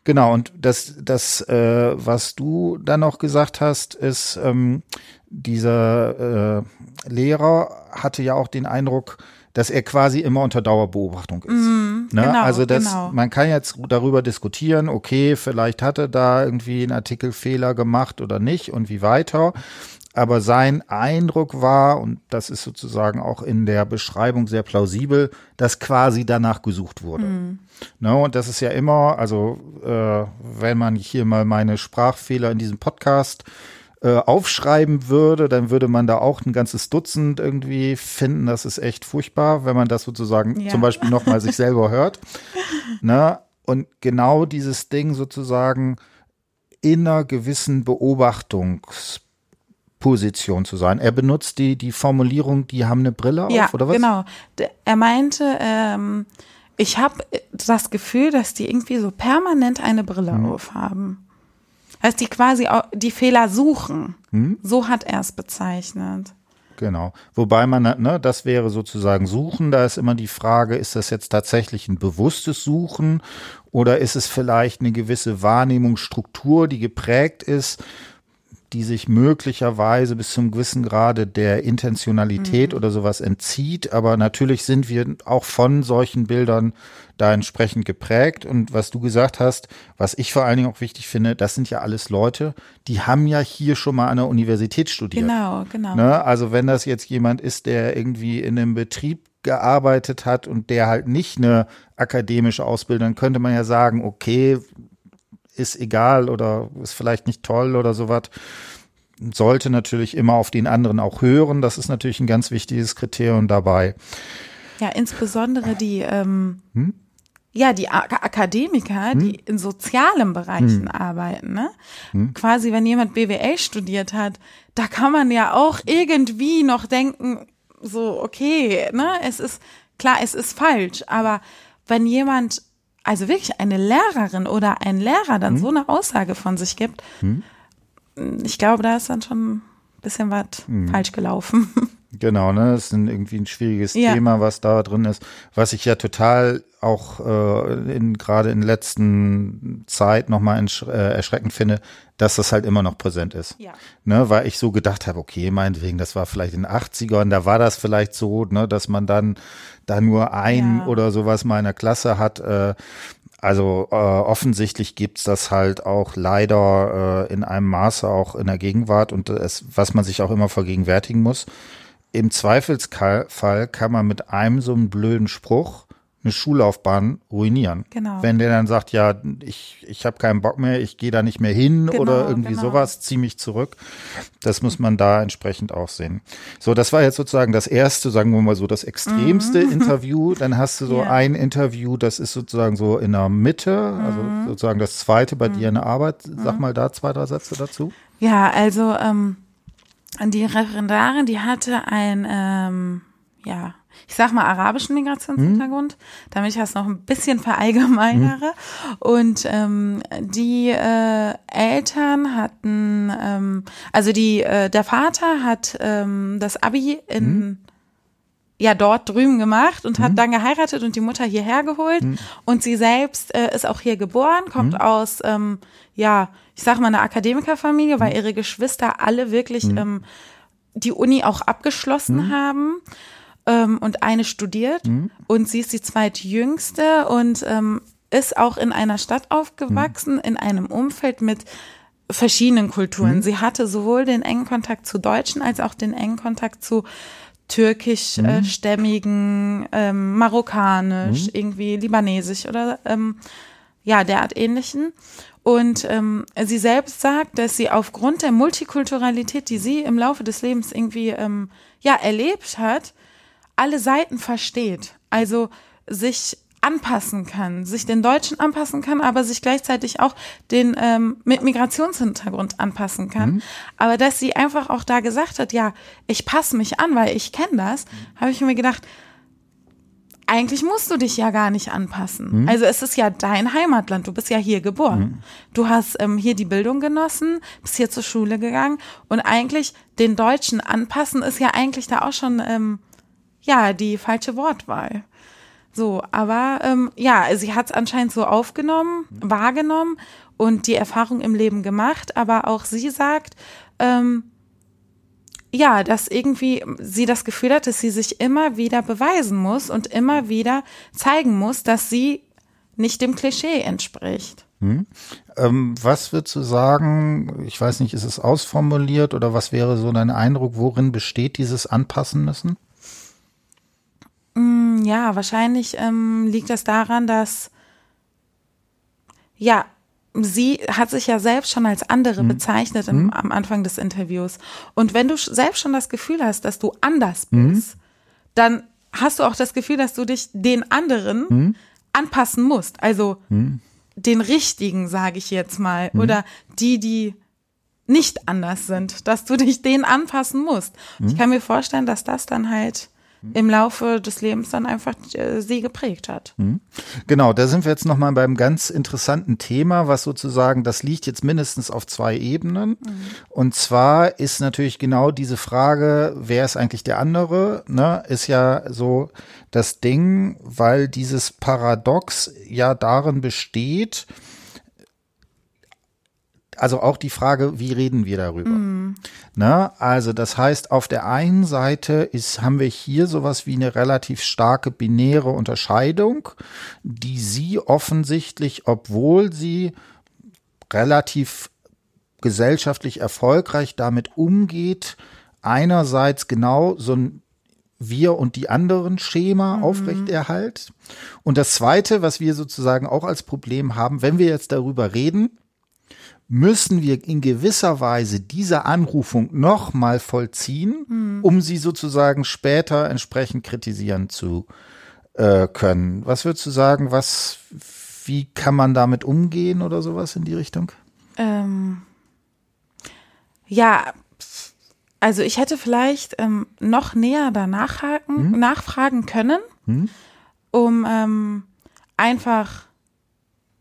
Genau, und das, das äh, was du dann noch gesagt hast, ist, ähm, dieser äh, Lehrer hatte ja auch den Eindruck, dass er quasi immer unter Dauerbeobachtung ist. ne? genau, also das, genau. man kann jetzt darüber diskutieren, okay, vielleicht hat er da irgendwie einen Artikelfehler gemacht oder nicht und wie weiter. Aber sein Eindruck war, und das ist sozusagen auch in der Beschreibung sehr plausibel, dass quasi danach gesucht wurde. Ne, und das ist ja immer, also äh, wenn man hier mal meine Sprachfehler in diesem Podcast äh, aufschreiben würde, dann würde man da auch ein ganzes Dutzend irgendwie finden. Das ist echt furchtbar, wenn man das sozusagen Ja. zum Beispiel nochmal sich selber hört. Ne? Und genau dieses Ding sozusagen in einer gewissen Beobachtungsposition zu sein. Er benutzt die, die Formulierung, die haben eine Brille Ja, auf, oder was? genau. Er meinte, ähm, ich habe das Gefühl, dass die irgendwie so permanent eine Brille Mhm. aufhaben. Heißt, die quasi die Fehler suchen. Mhm. So hat er es bezeichnet. Genau. Wobei man, ne, das wäre sozusagen Suchen. Da ist immer die Frage, ist das jetzt tatsächlich ein bewusstes Suchen oder ist es vielleicht eine gewisse Wahrnehmungsstruktur, die geprägt ist, die sich möglicherweise bis zum gewissen Grade der Intentionalität oder sowas entzieht. Aber natürlich sind wir auch von solchen Bildern da entsprechend geprägt. Und was du gesagt hast, was ich vor allen Dingen auch wichtig finde, das sind ja alles Leute, die haben ja hier schon mal an der Universität studiert. Genau, genau. Ne? Also wenn das jetzt jemand ist, der irgendwie in einem Betrieb gearbeitet hat und der halt nicht eine akademische Ausbildung, dann könnte man ja sagen, okay, ist egal oder ist vielleicht nicht toll oder sowas. Sollte natürlich immer auf den anderen auch hören. Das ist natürlich ein ganz wichtiges Kriterium dabei. Ja, insbesondere die, ähm, Hm? ja, die A Akademiker, die in sozialen Bereichen arbeiten, ne? Hm? Quasi, wenn jemand BWL studiert hat, da kann man ja auch irgendwie noch denken, so, okay, ne, es ist, klar, es ist falsch, aber wenn jemand, also wirklich eine Lehrerin oder ein Lehrer Hm? dann so eine Aussage von sich gibt, ich glaube, da ist dann schon bisschen was Hm. falsch gelaufen. Genau, ne, das ist ein, irgendwie ein schwieriges Ja. Thema, was da drin ist, was ich ja total auch äh, in gerade in letzten Zeit nochmal äh, erschreckend finde, dass das halt immer noch präsent ist. Ja. Ne, weil ich so gedacht habe, okay, meinetwegen, das war vielleicht in den 80ern, da war das vielleicht so, ne, dass man dann da nur ein Ja. oder sowas mal in der Klasse hat. Äh, also äh, offensichtlich gibt's das halt auch leider äh, in einem Maße auch in der Gegenwart und es, was man sich auch immer vergegenwärtigen muss. Im Zweifelsfall kann man mit einem so einem blöden Spruch eine Schullaufbahn ruinieren. Genau. Wenn der dann sagt, ja, ich, ich habe keinen Bock mehr, ich gehe da nicht mehr hin Genau, oder irgendwie genau. sowas, zieh mich zurück. Das muss man da entsprechend auch sehen. So, das war jetzt sozusagen das erste, sagen wir mal so, das extremste Interview. Dann hast du so Mhm. Ja. ein Interview, das ist sozusagen so in der Mitte, also Mhm. sozusagen das zweite bei dir in der Arbeit. Sag mal da zwei, drei Sätze dazu. Ja, also ähm, die Referendarin, die hatte ein, ähm, ja, ich sag mal arabischen Migrationshintergrund, damit ich das noch ein bisschen verallgemeinere. Und ähm, die äh, Eltern hatten, ähm, also die, äh, der Vater hat ähm, das Abi in ja dort drüben gemacht und hat dann geheiratet und die Mutter hierher geholt. Und sie selbst äh, ist auch hier geboren, kommt aus ähm, ja ich sag mal einer Akademikerfamilie, weil ihre Geschwister alle wirklich ähm, die Uni auch abgeschlossen haben ähm, und eine studiert und sie ist die zweitjüngste und ähm, ist auch in einer Stadt aufgewachsen, in einem Umfeld mit verschiedenen Kulturen. Sie hatte sowohl den engen Kontakt zu Deutschen als auch den engen Kontakt zu türkischstämmigen, mhm. ähm, marokkanisch, mhm. irgendwie libanesisch oder ähm, ja, derart ähnlichen. Und ähm, sie selbst sagt, dass sie aufgrund der Multikulturalität, die sie im Laufe des Lebens irgendwie ähm, ja erlebt hat, alle Seiten versteht. Also sich anpassen kann, sich den Deutschen anpassen kann, aber sich gleichzeitig auch den ähm, mit Migrationshintergrund anpassen kann. Mhm. Aber dass sie einfach auch da gesagt hat, ja, ich passe mich an, weil ich kenne das, mhm. habe ich mir gedacht, eigentlich musst du dich ja gar nicht anpassen. Mhm. Also es ist ja dein Heimatland, du bist ja hier geboren. Mhm. Du hast ähm, hier die Bildung genossen, bist hier zur Schule gegangen und eigentlich den Deutschen anpassen ist ja eigentlich da auch schon ähm, ja die falsche Wortwahl. So, aber ähm, ja, sie hat es anscheinend so aufgenommen, mhm. wahrgenommen und die Erfahrung im Leben gemacht, aber auch sie sagt, ähm, ja, dass irgendwie sie das Gefühl hat, dass sie sich immer wieder beweisen muss und immer wieder zeigen muss, dass sie nicht dem Klischee entspricht. Hm. Ähm, was würdest du sagen, ich weiß nicht, ist es ausformuliert oder was wäre so dein Eindruck, worin besteht dieses Anpassen müssen? Mm, ja, wahrscheinlich ähm, liegt das daran, dass ja, sie hat sich ja selbst schon als andere mhm. bezeichnet im, mhm. am Anfang des Interviews. Und wenn du selbst schon das Gefühl hast, dass du anders mhm. bist, mhm. dann hast du auch das Gefühl, dass du dich den anderen mhm. anpassen musst. Also mhm. den richtigen, sage ich jetzt mal, oder die, die nicht anders sind, dass du dich denen anpassen musst. Ich kann mir vorstellen, dass das dann halt im Laufe des Lebens dann einfach äh, sie geprägt hat. Mhm. Genau, da sind wir jetzt nochmal beim ganz interessanten Thema, was sozusagen, das liegt jetzt mindestens auf zwei Ebenen. Mhm. Und zwar ist natürlich genau diese Frage, wer ist eigentlich der andere, ne, ist ja so das Ding, weil dieses Paradox ja darin besteht, also auch die Frage, wie reden wir darüber? Mhm. Na, also das heißt, auf der einen Seite ist, haben wir hier sowas wie eine relativ starke binäre Unterscheidung, die sie offensichtlich, obwohl sie relativ gesellschaftlich erfolgreich damit umgeht, einerseits genau so ein wir und die anderen Schema mhm. aufrechterhalt. Und das zweite, was wir sozusagen auch als Problem haben, wenn wir jetzt darüber reden, müssen wir in gewisser Weise diese Anrufung nochmal vollziehen, mhm. um sie sozusagen später entsprechend kritisieren zu äh, können. Was würdest du sagen, was, wie kann man damit umgehen oder sowas in die Richtung? Ähm, ja, also ich hätte vielleicht ähm, noch näher danach haken, mhm. nachfragen können, mhm. um ähm, einfach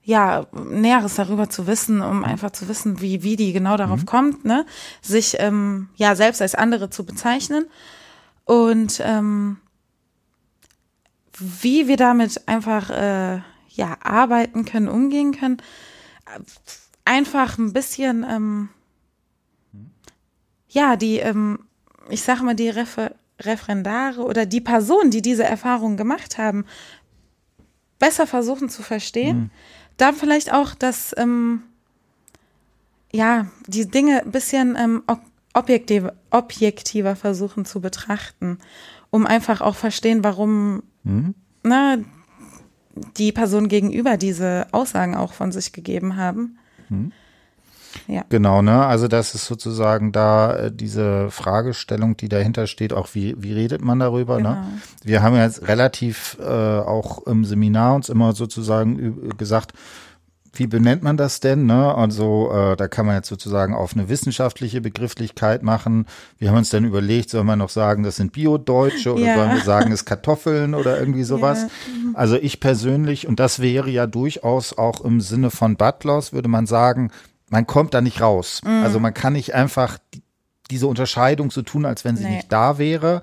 ja, Näheres darüber zu wissen, um mhm. einfach zu wissen, wie, wie die genau darauf mhm. kommt, ne? Sich ähm, ja selbst als andere zu bezeichnen. Und ähm, wie wir damit einfach äh, ja arbeiten können, umgehen können. Einfach ein bisschen ähm, ja, die, ähm, ich sage mal, die Refer Referendare oder die Personen, die diese Erfahrungen gemacht haben, besser versuchen zu verstehen. Mhm da vielleicht auch, dass ähm, ja die Dinge ein bisschen ähm, objektiv, objektiver versuchen zu betrachten, um einfach auch verstehen, warum mhm. ne, die Person gegenüber diese Aussagen auch von sich gegeben haben. Mhm. Ja. Genau, ne? Also das ist sozusagen da äh, diese Fragestellung, die dahinter steht, auch wie, wie redet man darüber, ne? genau. ne? Wir haben ja jetzt relativ äh, auch im Seminar uns immer sozusagen gesagt, wie benennt man das denn? Ne? Also äh, da kann man jetzt sozusagen auf eine wissenschaftliche Begrifflichkeit machen. Wir haben uns dann überlegt, soll man noch sagen, das sind Biodeutsche oder ja. sollen wir sagen, es Kartoffeln oder irgendwie sowas? Ja. Also ich persönlich, und das wäre ja durchaus auch im Sinne von Butlers, würde man sagen, man kommt da nicht raus. Mhm. Also man kann nicht einfach diese Unterscheidung so tun, als wenn sie nee. nicht da wäre.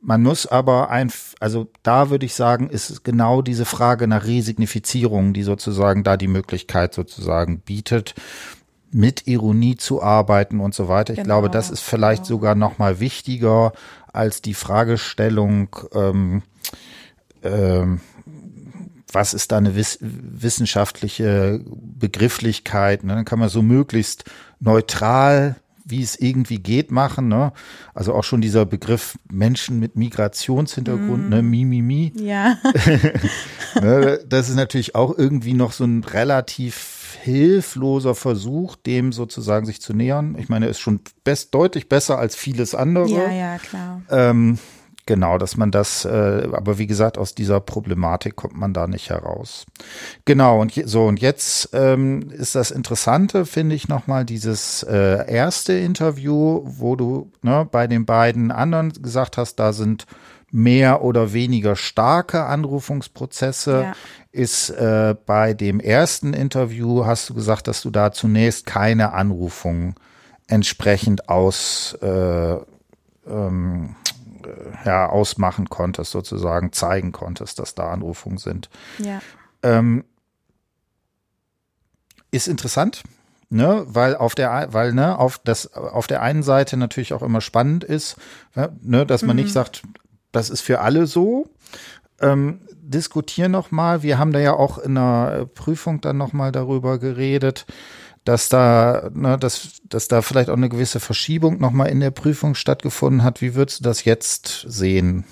Man muss aber ein, also da würde ich sagen, ist genau diese Frage nach Resignifizierung, die sozusagen da die Möglichkeit sozusagen bietet, mit Ironie zu arbeiten und so weiter. Ich genau, glaube, das ist vielleicht genau. sogar noch mal wichtiger als die Fragestellung, ähm, ähm, was ist da eine wiss wissenschaftliche Begrifflichkeit? Ne? Dann kann man so möglichst neutral wie es irgendwie geht, machen. Ne? Also auch schon dieser Begriff Menschen mit Migrationshintergrund, mm. ne, mi, mi, mi. Ja. ne, das ist natürlich auch irgendwie noch so ein relativ hilfloser Versuch, dem sozusagen sich zu nähern. Ich meine, er ist schon best, deutlich besser als vieles andere. Ja, ja, klar. Ähm, Genau, dass man das, äh, aber wie gesagt, aus dieser Problematik kommt man da nicht heraus. Genau, und je, so, und jetzt ähm, ist das Interessante, finde ich, nochmal dieses äh, erste Interview, wo du ne, bei den beiden anderen gesagt hast, da sind mehr oder weniger starke Anrufungsprozesse. Ja. Ist äh, bei dem ersten Interview, hast du gesagt, dass du da zunächst keine Anrufung entsprechend aus äh, ähm, ja, ausmachen konntest, sozusagen zeigen konntest, dass da Anrufungen sind. Ja. Ähm, ist interessant, ne, weil auf der, weil ne, auf das, auf der einen Seite natürlich auch immer spannend ist, ne, dass man mhm. nicht sagt, das ist für alle so. Ähm, diskutieren noch mal. Wir haben da ja auch in der Prüfung dann noch mal darüber geredet dass da, ne, dass, dass da vielleicht auch eine gewisse Verschiebung nochmal in der Prüfung stattgefunden hat. Wie würdest du das jetzt sehen?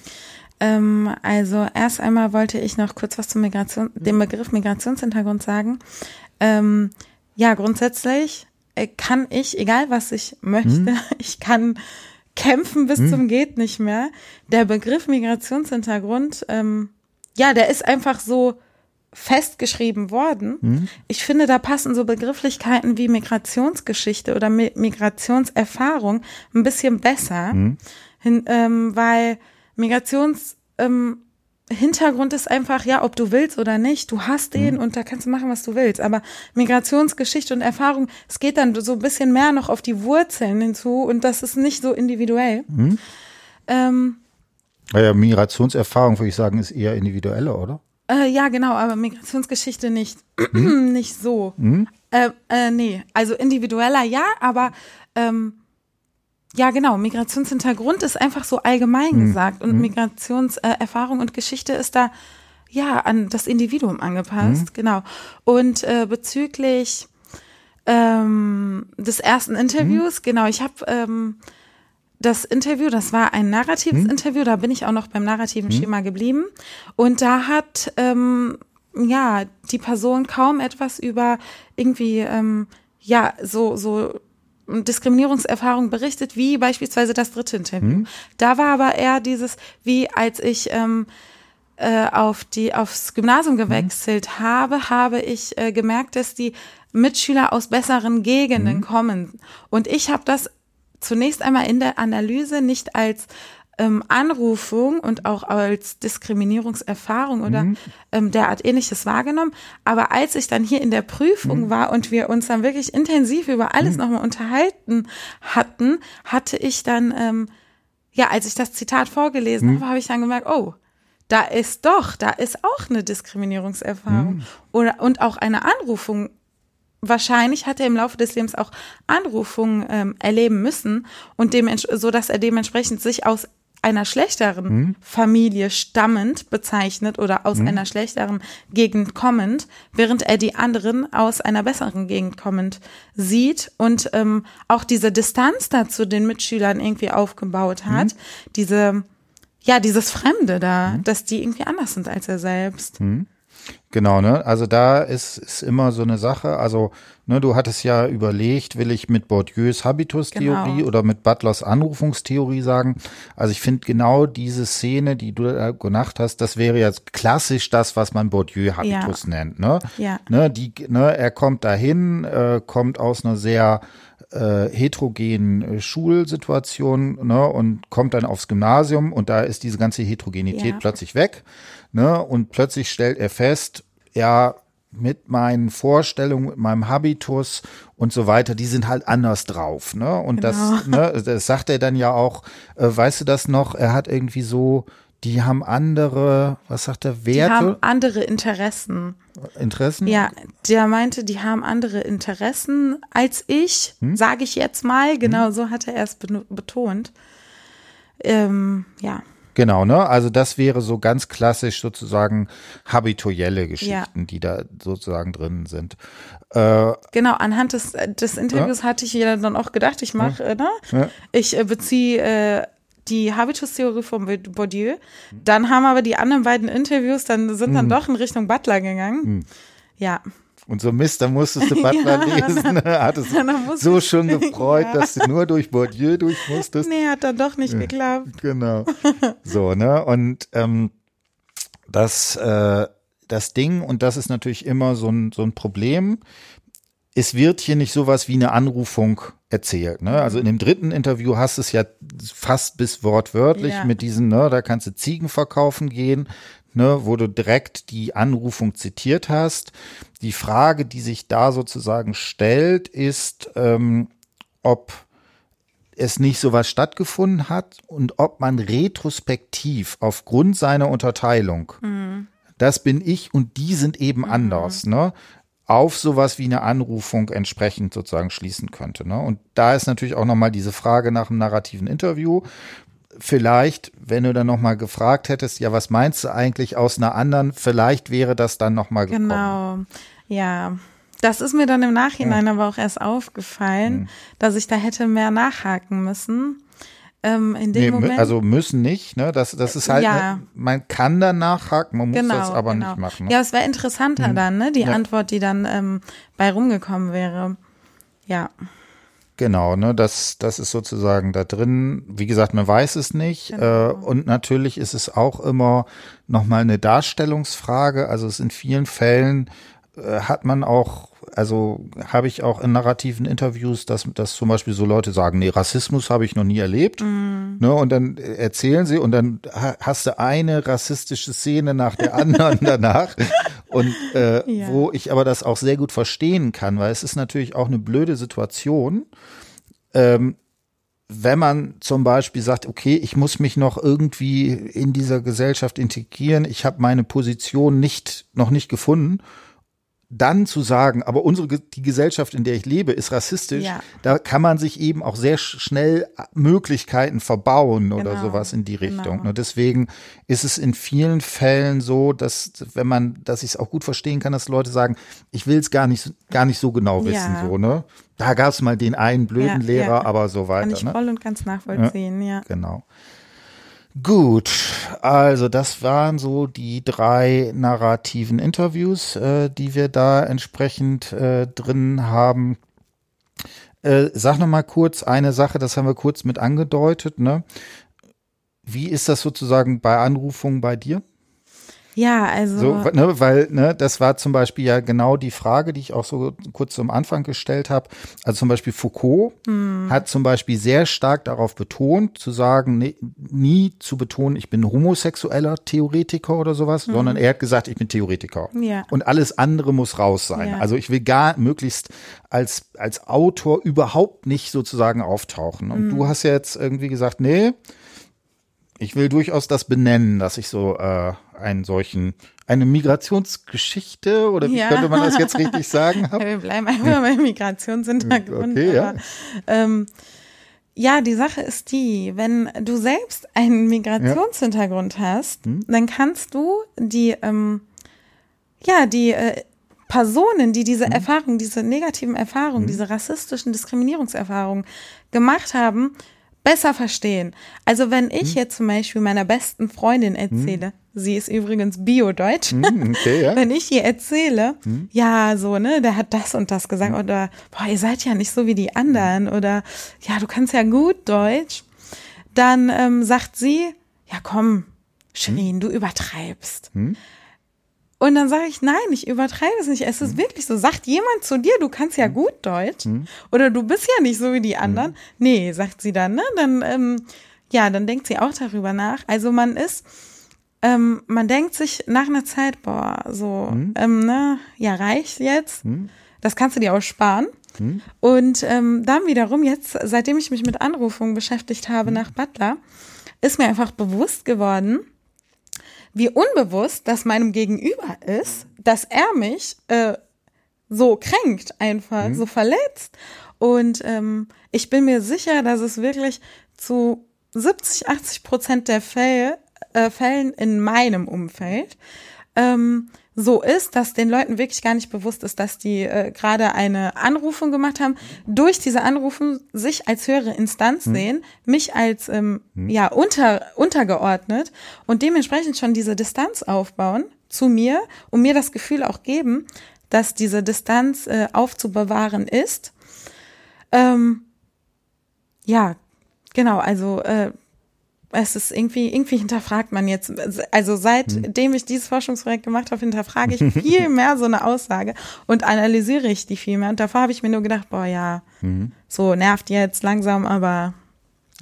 Ähm, also erst einmal wollte ich noch kurz was zum Migration, dem Begriff Migrationshintergrund sagen. Ähm, ja, grundsätzlich äh, kann ich, egal was ich möchte, hm. ich kann kämpfen bis hm. zum geht nicht mehr. Der Begriff Migrationshintergrund, ähm, ja, der ist einfach so festgeschrieben worden. Mhm. Ich finde, da passen so Begrifflichkeiten wie Migrationsgeschichte oder Mi Migrationserfahrung ein bisschen besser, mhm. hin, ähm, weil Migrations ähm, ist einfach, ja, ob du willst oder nicht, du hast den mhm. und da kannst du machen, was du willst. Aber Migrationsgeschichte und Erfahrung, es geht dann so ein bisschen mehr noch auf die Wurzeln hinzu und das ist nicht so individuell. Mhm. Ähm, naja, Migrationserfahrung, würde ich sagen, ist eher individueller, oder? Äh, ja, genau, aber Migrationsgeschichte nicht. Hm? nicht so. Hm? Äh, äh, nee, also individueller ja, aber ähm, ja, genau, Migrationshintergrund ist einfach so allgemein hm. gesagt und hm? Migrationserfahrung und Geschichte ist da ja an das Individuum angepasst, hm? genau. Und äh, bezüglich ähm, des ersten Interviews, hm? genau, ich habe ähm, das Interview, das war ein narratives hm? Interview, da bin ich auch noch beim narrativen hm? Schema geblieben. Und da hat ähm, ja die Person kaum etwas über irgendwie ähm, ja so so Diskriminierungserfahrung berichtet, wie beispielsweise das dritte Interview. Hm? Da war aber eher dieses, wie als ich ähm, äh, auf die aufs Gymnasium hm? gewechselt habe, habe ich äh, gemerkt, dass die Mitschüler aus besseren Gegenden hm? kommen. Und ich habe das zunächst einmal in der Analyse nicht als ähm, Anrufung und auch als Diskriminierungserfahrung oder mhm. ähm, derart ähnliches wahrgenommen. Aber als ich dann hier in der Prüfung mhm. war und wir uns dann wirklich intensiv über alles mhm. nochmal unterhalten hatten, hatte ich dann, ähm, ja, als ich das Zitat vorgelesen mhm. habe, habe ich dann gemerkt, oh, da ist doch, da ist auch eine Diskriminierungserfahrung mhm. oder und auch eine Anrufung wahrscheinlich hat er im Laufe des Lebens auch Anrufungen ähm, erleben müssen und so dass er dementsprechend sich aus einer schlechteren hm. Familie stammend bezeichnet oder aus hm. einer schlechteren Gegend kommend, während er die anderen aus einer besseren Gegend kommend sieht und ähm, auch diese Distanz dazu den Mitschülern irgendwie aufgebaut hat, hm. diese ja dieses Fremde da, hm. dass die irgendwie anders sind als er selbst. Hm. Genau, ne? Also da ist, ist immer so eine Sache. Also, ne, du hattest ja überlegt, will ich mit Bourdieus Habitus-Theorie genau. oder mit Butlers Anrufungstheorie sagen. Also ich finde genau diese Szene, die du da gemacht hast, das wäre jetzt klassisch das, was man Bourdieu Habitus ja. nennt. Ne? Ja. Ne, die, ne, er kommt dahin, äh, kommt aus einer sehr äh, heterogenen äh, Schulsituation ne, und kommt dann aufs Gymnasium und da ist diese ganze Heterogenität ja. plötzlich weg. Ne? Und plötzlich stellt er fest, ja, mit meinen Vorstellungen, mit meinem Habitus und so weiter, die sind halt anders drauf. Ne? Und genau. das, ne, das sagt er dann ja auch, äh, weißt du das noch, er hat irgendwie so, die haben andere, was sagt er, Werte? Die haben andere Interessen. Interessen? Ja, der meinte, die haben andere Interessen als ich, hm? sage ich jetzt mal. Genau hm? so hat er erst betont. Ähm, ja. Genau, ne? Also das wäre so ganz klassisch sozusagen habituelle Geschichten, ja. die da sozusagen drin sind. Äh, genau, anhand des, des Interviews ja. hatte ich ja dann auch gedacht, ich mache, ja. ne? Ja. Ich äh, beziehe äh, die Habitus-Theorie von Bourdieu. Dann haben aber die anderen beiden Interviews, dann sind dann mhm. doch in Richtung Butler gegangen. Mhm. Ja. Und so Mist, da musstest du Butler ja, lesen. Hat es so schon gefreut, ja. dass du nur durch Bourdieu durch musstest. Nee, hat dann doch nicht geklappt. Genau. So, ne? Und ähm, das, äh, das Ding, und das ist natürlich immer so ein, so ein Problem, es wird hier nicht sowas wie eine Anrufung erzählt. Ne? Also in dem dritten Interview hast du es ja fast bis wortwörtlich ja. mit diesen, ne, da kannst du Ziegen verkaufen gehen, ne, wo du direkt die Anrufung zitiert hast. Die Frage, die sich da sozusagen stellt, ist, ähm, ob es nicht sowas stattgefunden hat und ob man retrospektiv aufgrund seiner Unterteilung, mhm. das bin ich und die sind eben mhm. anders, ne? auf sowas wie eine Anrufung entsprechend sozusagen schließen könnte. Ne? Und da ist natürlich auch nochmal diese Frage nach einem narrativen Interview. Vielleicht, wenn du dann nochmal gefragt hättest, ja, was meinst du eigentlich aus einer anderen, vielleicht wäre das dann nochmal gekommen. Genau, ja. Das ist mir dann im Nachhinein ja. aber auch erst aufgefallen, mhm. dass ich da hätte mehr nachhaken müssen. Ähm, in dem nee, Moment. Also müssen nicht, ne? Das, das ist halt, ja. ne? man kann dann nachhaken, man muss genau, das aber genau. nicht machen. Ne? Ja, es wäre interessanter mhm. dann, ne? Die ja. Antwort, die dann ähm, bei rumgekommen wäre. Ja. Genau, ne, das, das ist sozusagen da drin. Wie gesagt, man weiß es nicht. Genau. Äh, und natürlich ist es auch immer nochmal eine Darstellungsfrage. Also es in vielen Fällen äh, hat man auch also habe ich auch in narrativen Interviews, dass, dass zum Beispiel so Leute sagen, nee, Rassismus habe ich noch nie erlebt. Mm. Ne, und dann erzählen sie und dann hast du eine rassistische Szene nach der anderen danach. Und äh, ja. wo ich aber das auch sehr gut verstehen kann, weil es ist natürlich auch eine blöde Situation. Ähm, wenn man zum Beispiel sagt, okay, ich muss mich noch irgendwie in dieser Gesellschaft integrieren, ich habe meine Position nicht noch nicht gefunden dann zu sagen, aber unsere die Gesellschaft, in der ich lebe, ist rassistisch, ja. da kann man sich eben auch sehr schnell Möglichkeiten verbauen oder genau. sowas in die Richtung. Genau. Deswegen ist es in vielen Fällen so, dass wenn man, dass ich es auch gut verstehen kann, dass Leute sagen, ich will es gar nicht gar nicht so genau wissen, ja. so ne. Da gab es mal den einen blöden ja, Lehrer, aber so weiter. Kann ich ne? voll und ganz nachvollziehen, ja. Genau. Gut, also das waren so die drei narrativen Interviews, äh, die wir da entsprechend äh, drin haben. Äh, sag noch mal kurz eine Sache, das haben wir kurz mit angedeutet. Ne? Wie ist das sozusagen bei Anrufungen bei dir? Ja, also. So, ne, weil, ne, das war zum Beispiel ja genau die Frage, die ich auch so kurz zum Anfang gestellt habe. Also zum Beispiel Foucault hm. hat zum Beispiel sehr stark darauf betont, zu sagen, nee, nie zu betonen, ich bin homosexueller Theoretiker oder sowas, hm. sondern er hat gesagt, ich bin Theoretiker. Ja. Und alles andere muss raus sein. Ja. Also ich will gar möglichst als, als Autor überhaupt nicht sozusagen auftauchen. Und hm. du hast ja jetzt irgendwie gesagt, nee, ich will durchaus das benennen, dass ich so äh, einen solchen, eine Migrationsgeschichte oder wie ja. könnte man das jetzt richtig sagen? Hab? Wir bleiben einfach beim Migrationshintergrund. Okay, ja. ähm, ja, die Sache ist die, wenn du selbst einen Migrationshintergrund ja. hast, hm? dann kannst du die, ähm, ja, die äh, Personen, die diese hm? Erfahrungen, diese negativen Erfahrungen, hm? diese rassistischen Diskriminierungserfahrungen gemacht haben, besser verstehen. Also wenn ich hm. jetzt zum Beispiel meiner besten Freundin erzähle, hm. sie ist übrigens Bio-Deutsch, hm, okay, ja. wenn ich ihr erzähle, hm. ja, so, ne, der hat das und das gesagt hm. oder, boah, ihr seid ja nicht so wie die anderen oder, ja, du kannst ja gut Deutsch, dann ähm, sagt sie, ja komm, Shirin, du übertreibst. Und dann sage ich, nein, ich übertreibe es nicht. Es ist mhm. wirklich so. Sagt jemand zu dir, du kannst ja mhm. gut Deutsch mhm. oder du bist ja nicht so wie die anderen. Mhm. Nee, sagt sie dann, ne? Dann, ähm, ja, dann denkt sie auch darüber nach. Also man ist, ähm, man denkt sich nach einer Zeit, boah, so, mhm. ähm, ne, ja, reicht jetzt. Mhm. Das kannst du dir auch sparen. Und ähm, dann wiederum, jetzt, seitdem ich mich mit Anrufungen beschäftigt habe nach Butler, ist mir einfach bewusst geworden, wie unbewusst das meinem Gegenüber ist, dass er mich äh, so kränkt, einfach mhm. so verletzt. Und ähm, ich bin mir sicher, dass es wirklich zu 70, 80 Prozent der Fälle äh, Fällen in meinem Umfeld ähm, so ist, dass den Leuten wirklich gar nicht bewusst ist, dass die äh, gerade eine Anrufung gemacht haben, durch diese Anrufung sich als höhere Instanz hm. sehen, mich als ähm, hm. ja unter untergeordnet und dementsprechend schon diese Distanz aufbauen zu mir und mir das Gefühl auch geben, dass diese Distanz äh, aufzubewahren ist. Ähm, ja, genau, also äh, es ist irgendwie, irgendwie hinterfragt man jetzt, also seitdem ich dieses Forschungsprojekt gemacht habe, hinterfrage ich viel mehr so eine Aussage und analysiere ich die viel mehr. Und davor habe ich mir nur gedacht, boah, ja, mhm. so nervt jetzt langsam, aber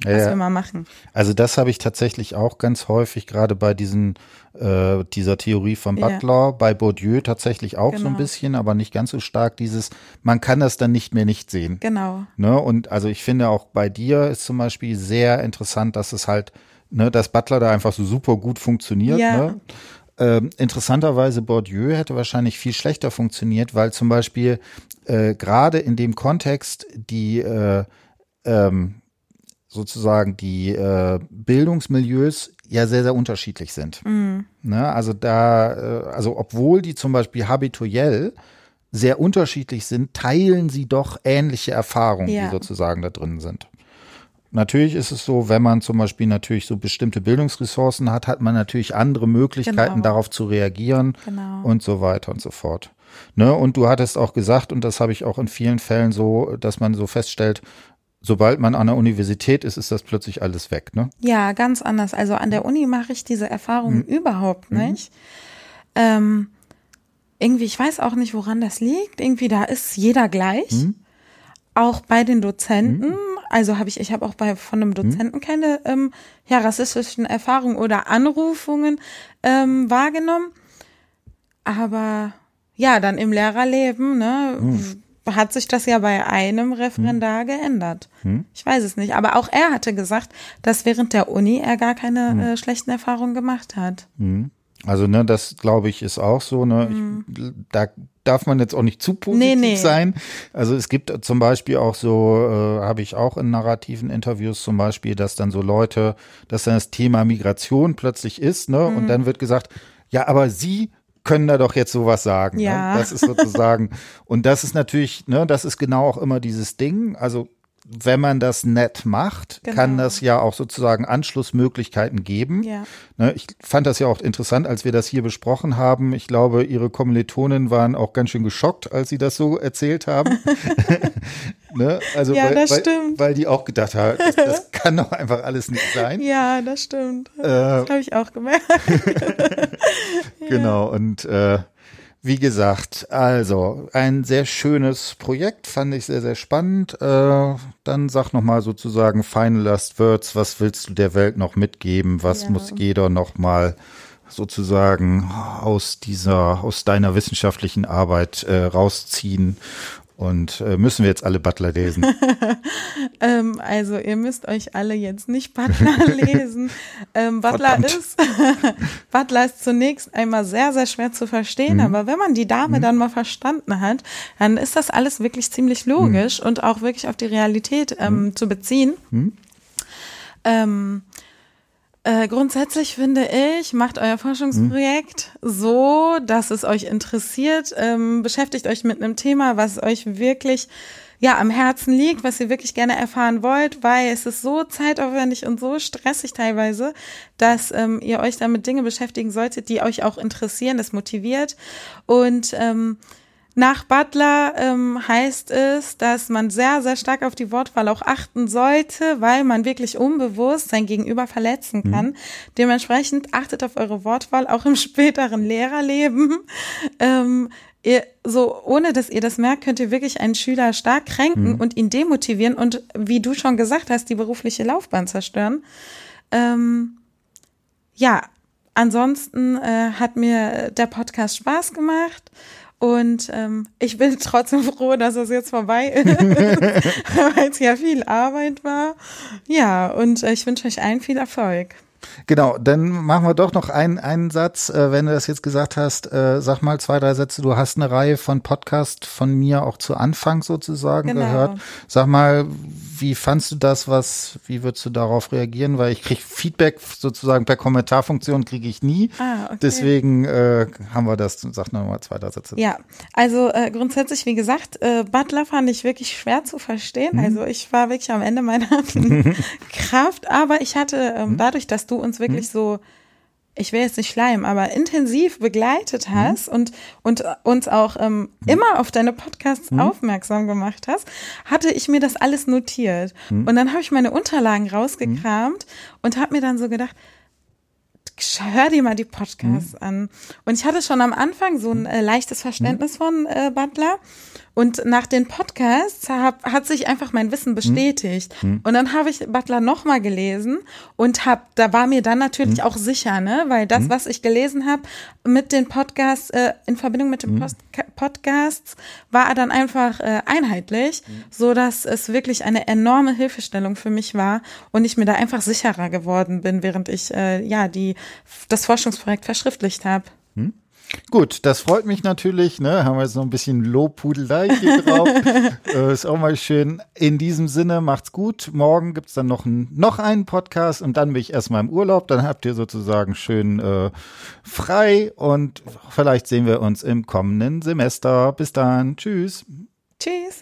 was ja, wir mal machen. Also das habe ich tatsächlich auch ganz häufig, gerade bei diesen äh, dieser Theorie von Butler, ja. bei Bourdieu tatsächlich auch genau. so ein genau. bisschen, aber nicht ganz so stark dieses, man kann das dann nicht mehr nicht sehen. Genau. Ne? Und also ich finde auch bei dir ist zum Beispiel sehr interessant, dass es halt, ne, dass Butler da einfach so super gut funktioniert. Ja. Ne? Ähm, interessanterweise Bourdieu hätte wahrscheinlich viel schlechter funktioniert, weil zum Beispiel äh, gerade in dem Kontext die äh, ähm, sozusagen die äh, Bildungsmilieus ja sehr, sehr unterschiedlich sind. Mhm. Ne? Also da, äh, also obwohl die zum Beispiel habituell sehr unterschiedlich sind, teilen sie doch ähnliche Erfahrungen, ja. die sozusagen da drin sind. Natürlich ist es so, wenn man zum Beispiel natürlich so bestimmte Bildungsressourcen hat, hat man natürlich andere Möglichkeiten, genau. darauf zu reagieren genau. und so weiter und so fort. Ne? Und du hattest auch gesagt, und das habe ich auch in vielen Fällen so, dass man so feststellt, sobald man an der Universität ist, ist das plötzlich alles weg, ne? Ja, ganz anders. Also an der Uni mache ich diese Erfahrungen mhm. überhaupt mhm. nicht. Mhm. Ähm, irgendwie, ich weiß auch nicht, woran das liegt. Irgendwie, da ist jeder gleich. Mhm. Auch bei den Dozenten. Mhm. Also habe ich, ich habe auch bei von einem mhm. Dozenten keine ähm, ja, rassistischen Erfahrungen oder Anrufungen ähm, wahrgenommen. Aber ja, dann im Lehrerleben, ne, hat sich das ja bei einem Referendar hm. geändert. Hm. Ich weiß es nicht. Aber auch er hatte gesagt, dass während der Uni er gar keine hm. äh, schlechten Erfahrungen gemacht hat. Hm. Also, ne, das glaube ich ist auch so, ne, ich, hm. da darf man jetzt auch nicht zu positiv nee, nee. sein. Also es gibt zum Beispiel auch so, äh, habe ich auch in narrativen Interviews zum Beispiel, dass dann so Leute, dass dann das Thema Migration plötzlich ist, ne, und hm. dann wird gesagt, ja, aber Sie können da doch jetzt sowas sagen. Ne? Ja. Ne? Das ist sozusagen, und das ist natürlich, ne, das ist genau auch immer dieses Ding. Also wenn man das nett macht, genau. kann das ja auch sozusagen Anschlussmöglichkeiten geben. Ja. Ne, ich fand das ja auch interessant, als wir das hier besprochen haben. Ich glaube, ihre Kommilitonen waren auch ganz schön geschockt, als sie das so erzählt haben. ne? Also ja, weil, weil, weil, die auch gedacht haben, das, das, kann doch einfach alles nicht sein. Ja, das stimmt. Äh, das habe ich auch gemerkt. genau, und äh, wie gesagt, also ein sehr schönes Projekt, fand ich sehr, sehr spannend. Äh, dann sag nochmal sozusagen Final Last Words, was willst du der Welt noch mitgeben? Was ja. muss jeder nochmal sozusagen aus dieser, aus deiner wissenschaftlichen Arbeit äh, rausziehen und äh, müssen wir jetzt alle Butler lesen? ähm, also ihr müsst euch alle jetzt nicht Butler lesen. Ähm, Butler ist Butler ist zunächst einmal sehr sehr schwer zu verstehen, mhm. aber wenn man die Dame mhm. dann mal verstanden hat, dann ist das alles wirklich ziemlich logisch mhm. und auch wirklich auf die Realität ähm, mhm. zu beziehen. Mhm. Ähm, äh, grundsätzlich finde ich, macht euer Forschungsprojekt mhm. so, dass es euch interessiert. Ähm, beschäftigt euch mit einem Thema, was euch wirklich ja am Herzen liegt, was ihr wirklich gerne erfahren wollt, weil es ist so zeitaufwendig und so stressig teilweise, dass ähm, ihr euch damit Dinge beschäftigen solltet, die euch auch interessieren, das motiviert und ähm, nach Butler ähm, heißt es, dass man sehr, sehr stark auf die Wortwahl auch achten sollte, weil man wirklich unbewusst sein Gegenüber verletzen mhm. kann. Mhm. Dementsprechend achtet auf eure Wortwahl auch im späteren Lehrerleben. Ähm, ihr, so ohne dass ihr das merkt, könnt ihr wirklich einen Schüler stark kränken mhm. und ihn demotivieren und wie du schon gesagt hast, die berufliche Laufbahn zerstören. Ähm, ja, ansonsten äh, hat mir der Podcast Spaß gemacht. Und ähm, ich bin trotzdem froh, dass es jetzt vorbei ist, weil es ja viel Arbeit war. Ja, und äh, ich wünsche euch allen viel Erfolg. Genau, dann machen wir doch noch einen, einen Satz, äh, wenn du das jetzt gesagt hast, äh, sag mal zwei, drei Sätze. Du hast eine Reihe von Podcast von mir auch zu Anfang sozusagen genau. gehört. Sag mal, wie fandst du das? Was, wie würdest du darauf reagieren? Weil ich kriege Feedback sozusagen per Kommentarfunktion kriege ich nie. Ah, okay. Deswegen äh, haben wir das, sag noch mal zwei, drei Sätze. Ja, also äh, grundsätzlich, wie gesagt, äh, Butler fand ich wirklich schwer zu verstehen. Mhm. Also ich war wirklich am Ende meiner Kraft, aber ich hatte ähm, mhm. dadurch, dass du uns wirklich mhm. so ich will jetzt nicht schleim, aber intensiv begleitet mhm. hast mhm. und, und uns auch ähm, mhm. immer auf deine Podcasts mhm. aufmerksam gemacht hast, hatte ich mir das alles notiert. Mhm. Und dann habe ich meine Unterlagen rausgekramt mhm. und habe mir dann so gedacht, hör dir mal die Podcasts an. Und ich hatte schon am Anfang so ein äh, leichtes Verständnis von äh, Butler und nach den Podcasts hab, hat sich einfach mein Wissen bestätigt. Hm. Und dann habe ich Butler nochmal gelesen und hab, da war mir dann natürlich hm. auch sicher, ne, weil das, hm. was ich gelesen habe mit den Podcasts, äh, in Verbindung mit den hm. Post Podcasts, war dann einfach äh, einheitlich, hm. so dass es wirklich eine enorme Hilfestellung für mich war und ich mir da einfach sicherer geworden bin, während ich äh, ja die das Forschungsprojekt verschriftlicht habe. Hm? Gut, das freut mich natürlich. Ne? Haben wir jetzt noch ein bisschen Lobpudelei hier drauf. äh, ist auch mal schön. In diesem Sinne, macht's gut. Morgen gibt's dann noch, ein, noch einen Podcast und dann bin ich erstmal im Urlaub. Dann habt ihr sozusagen schön äh, frei und vielleicht sehen wir uns im kommenden Semester. Bis dann. Tschüss. Tschüss.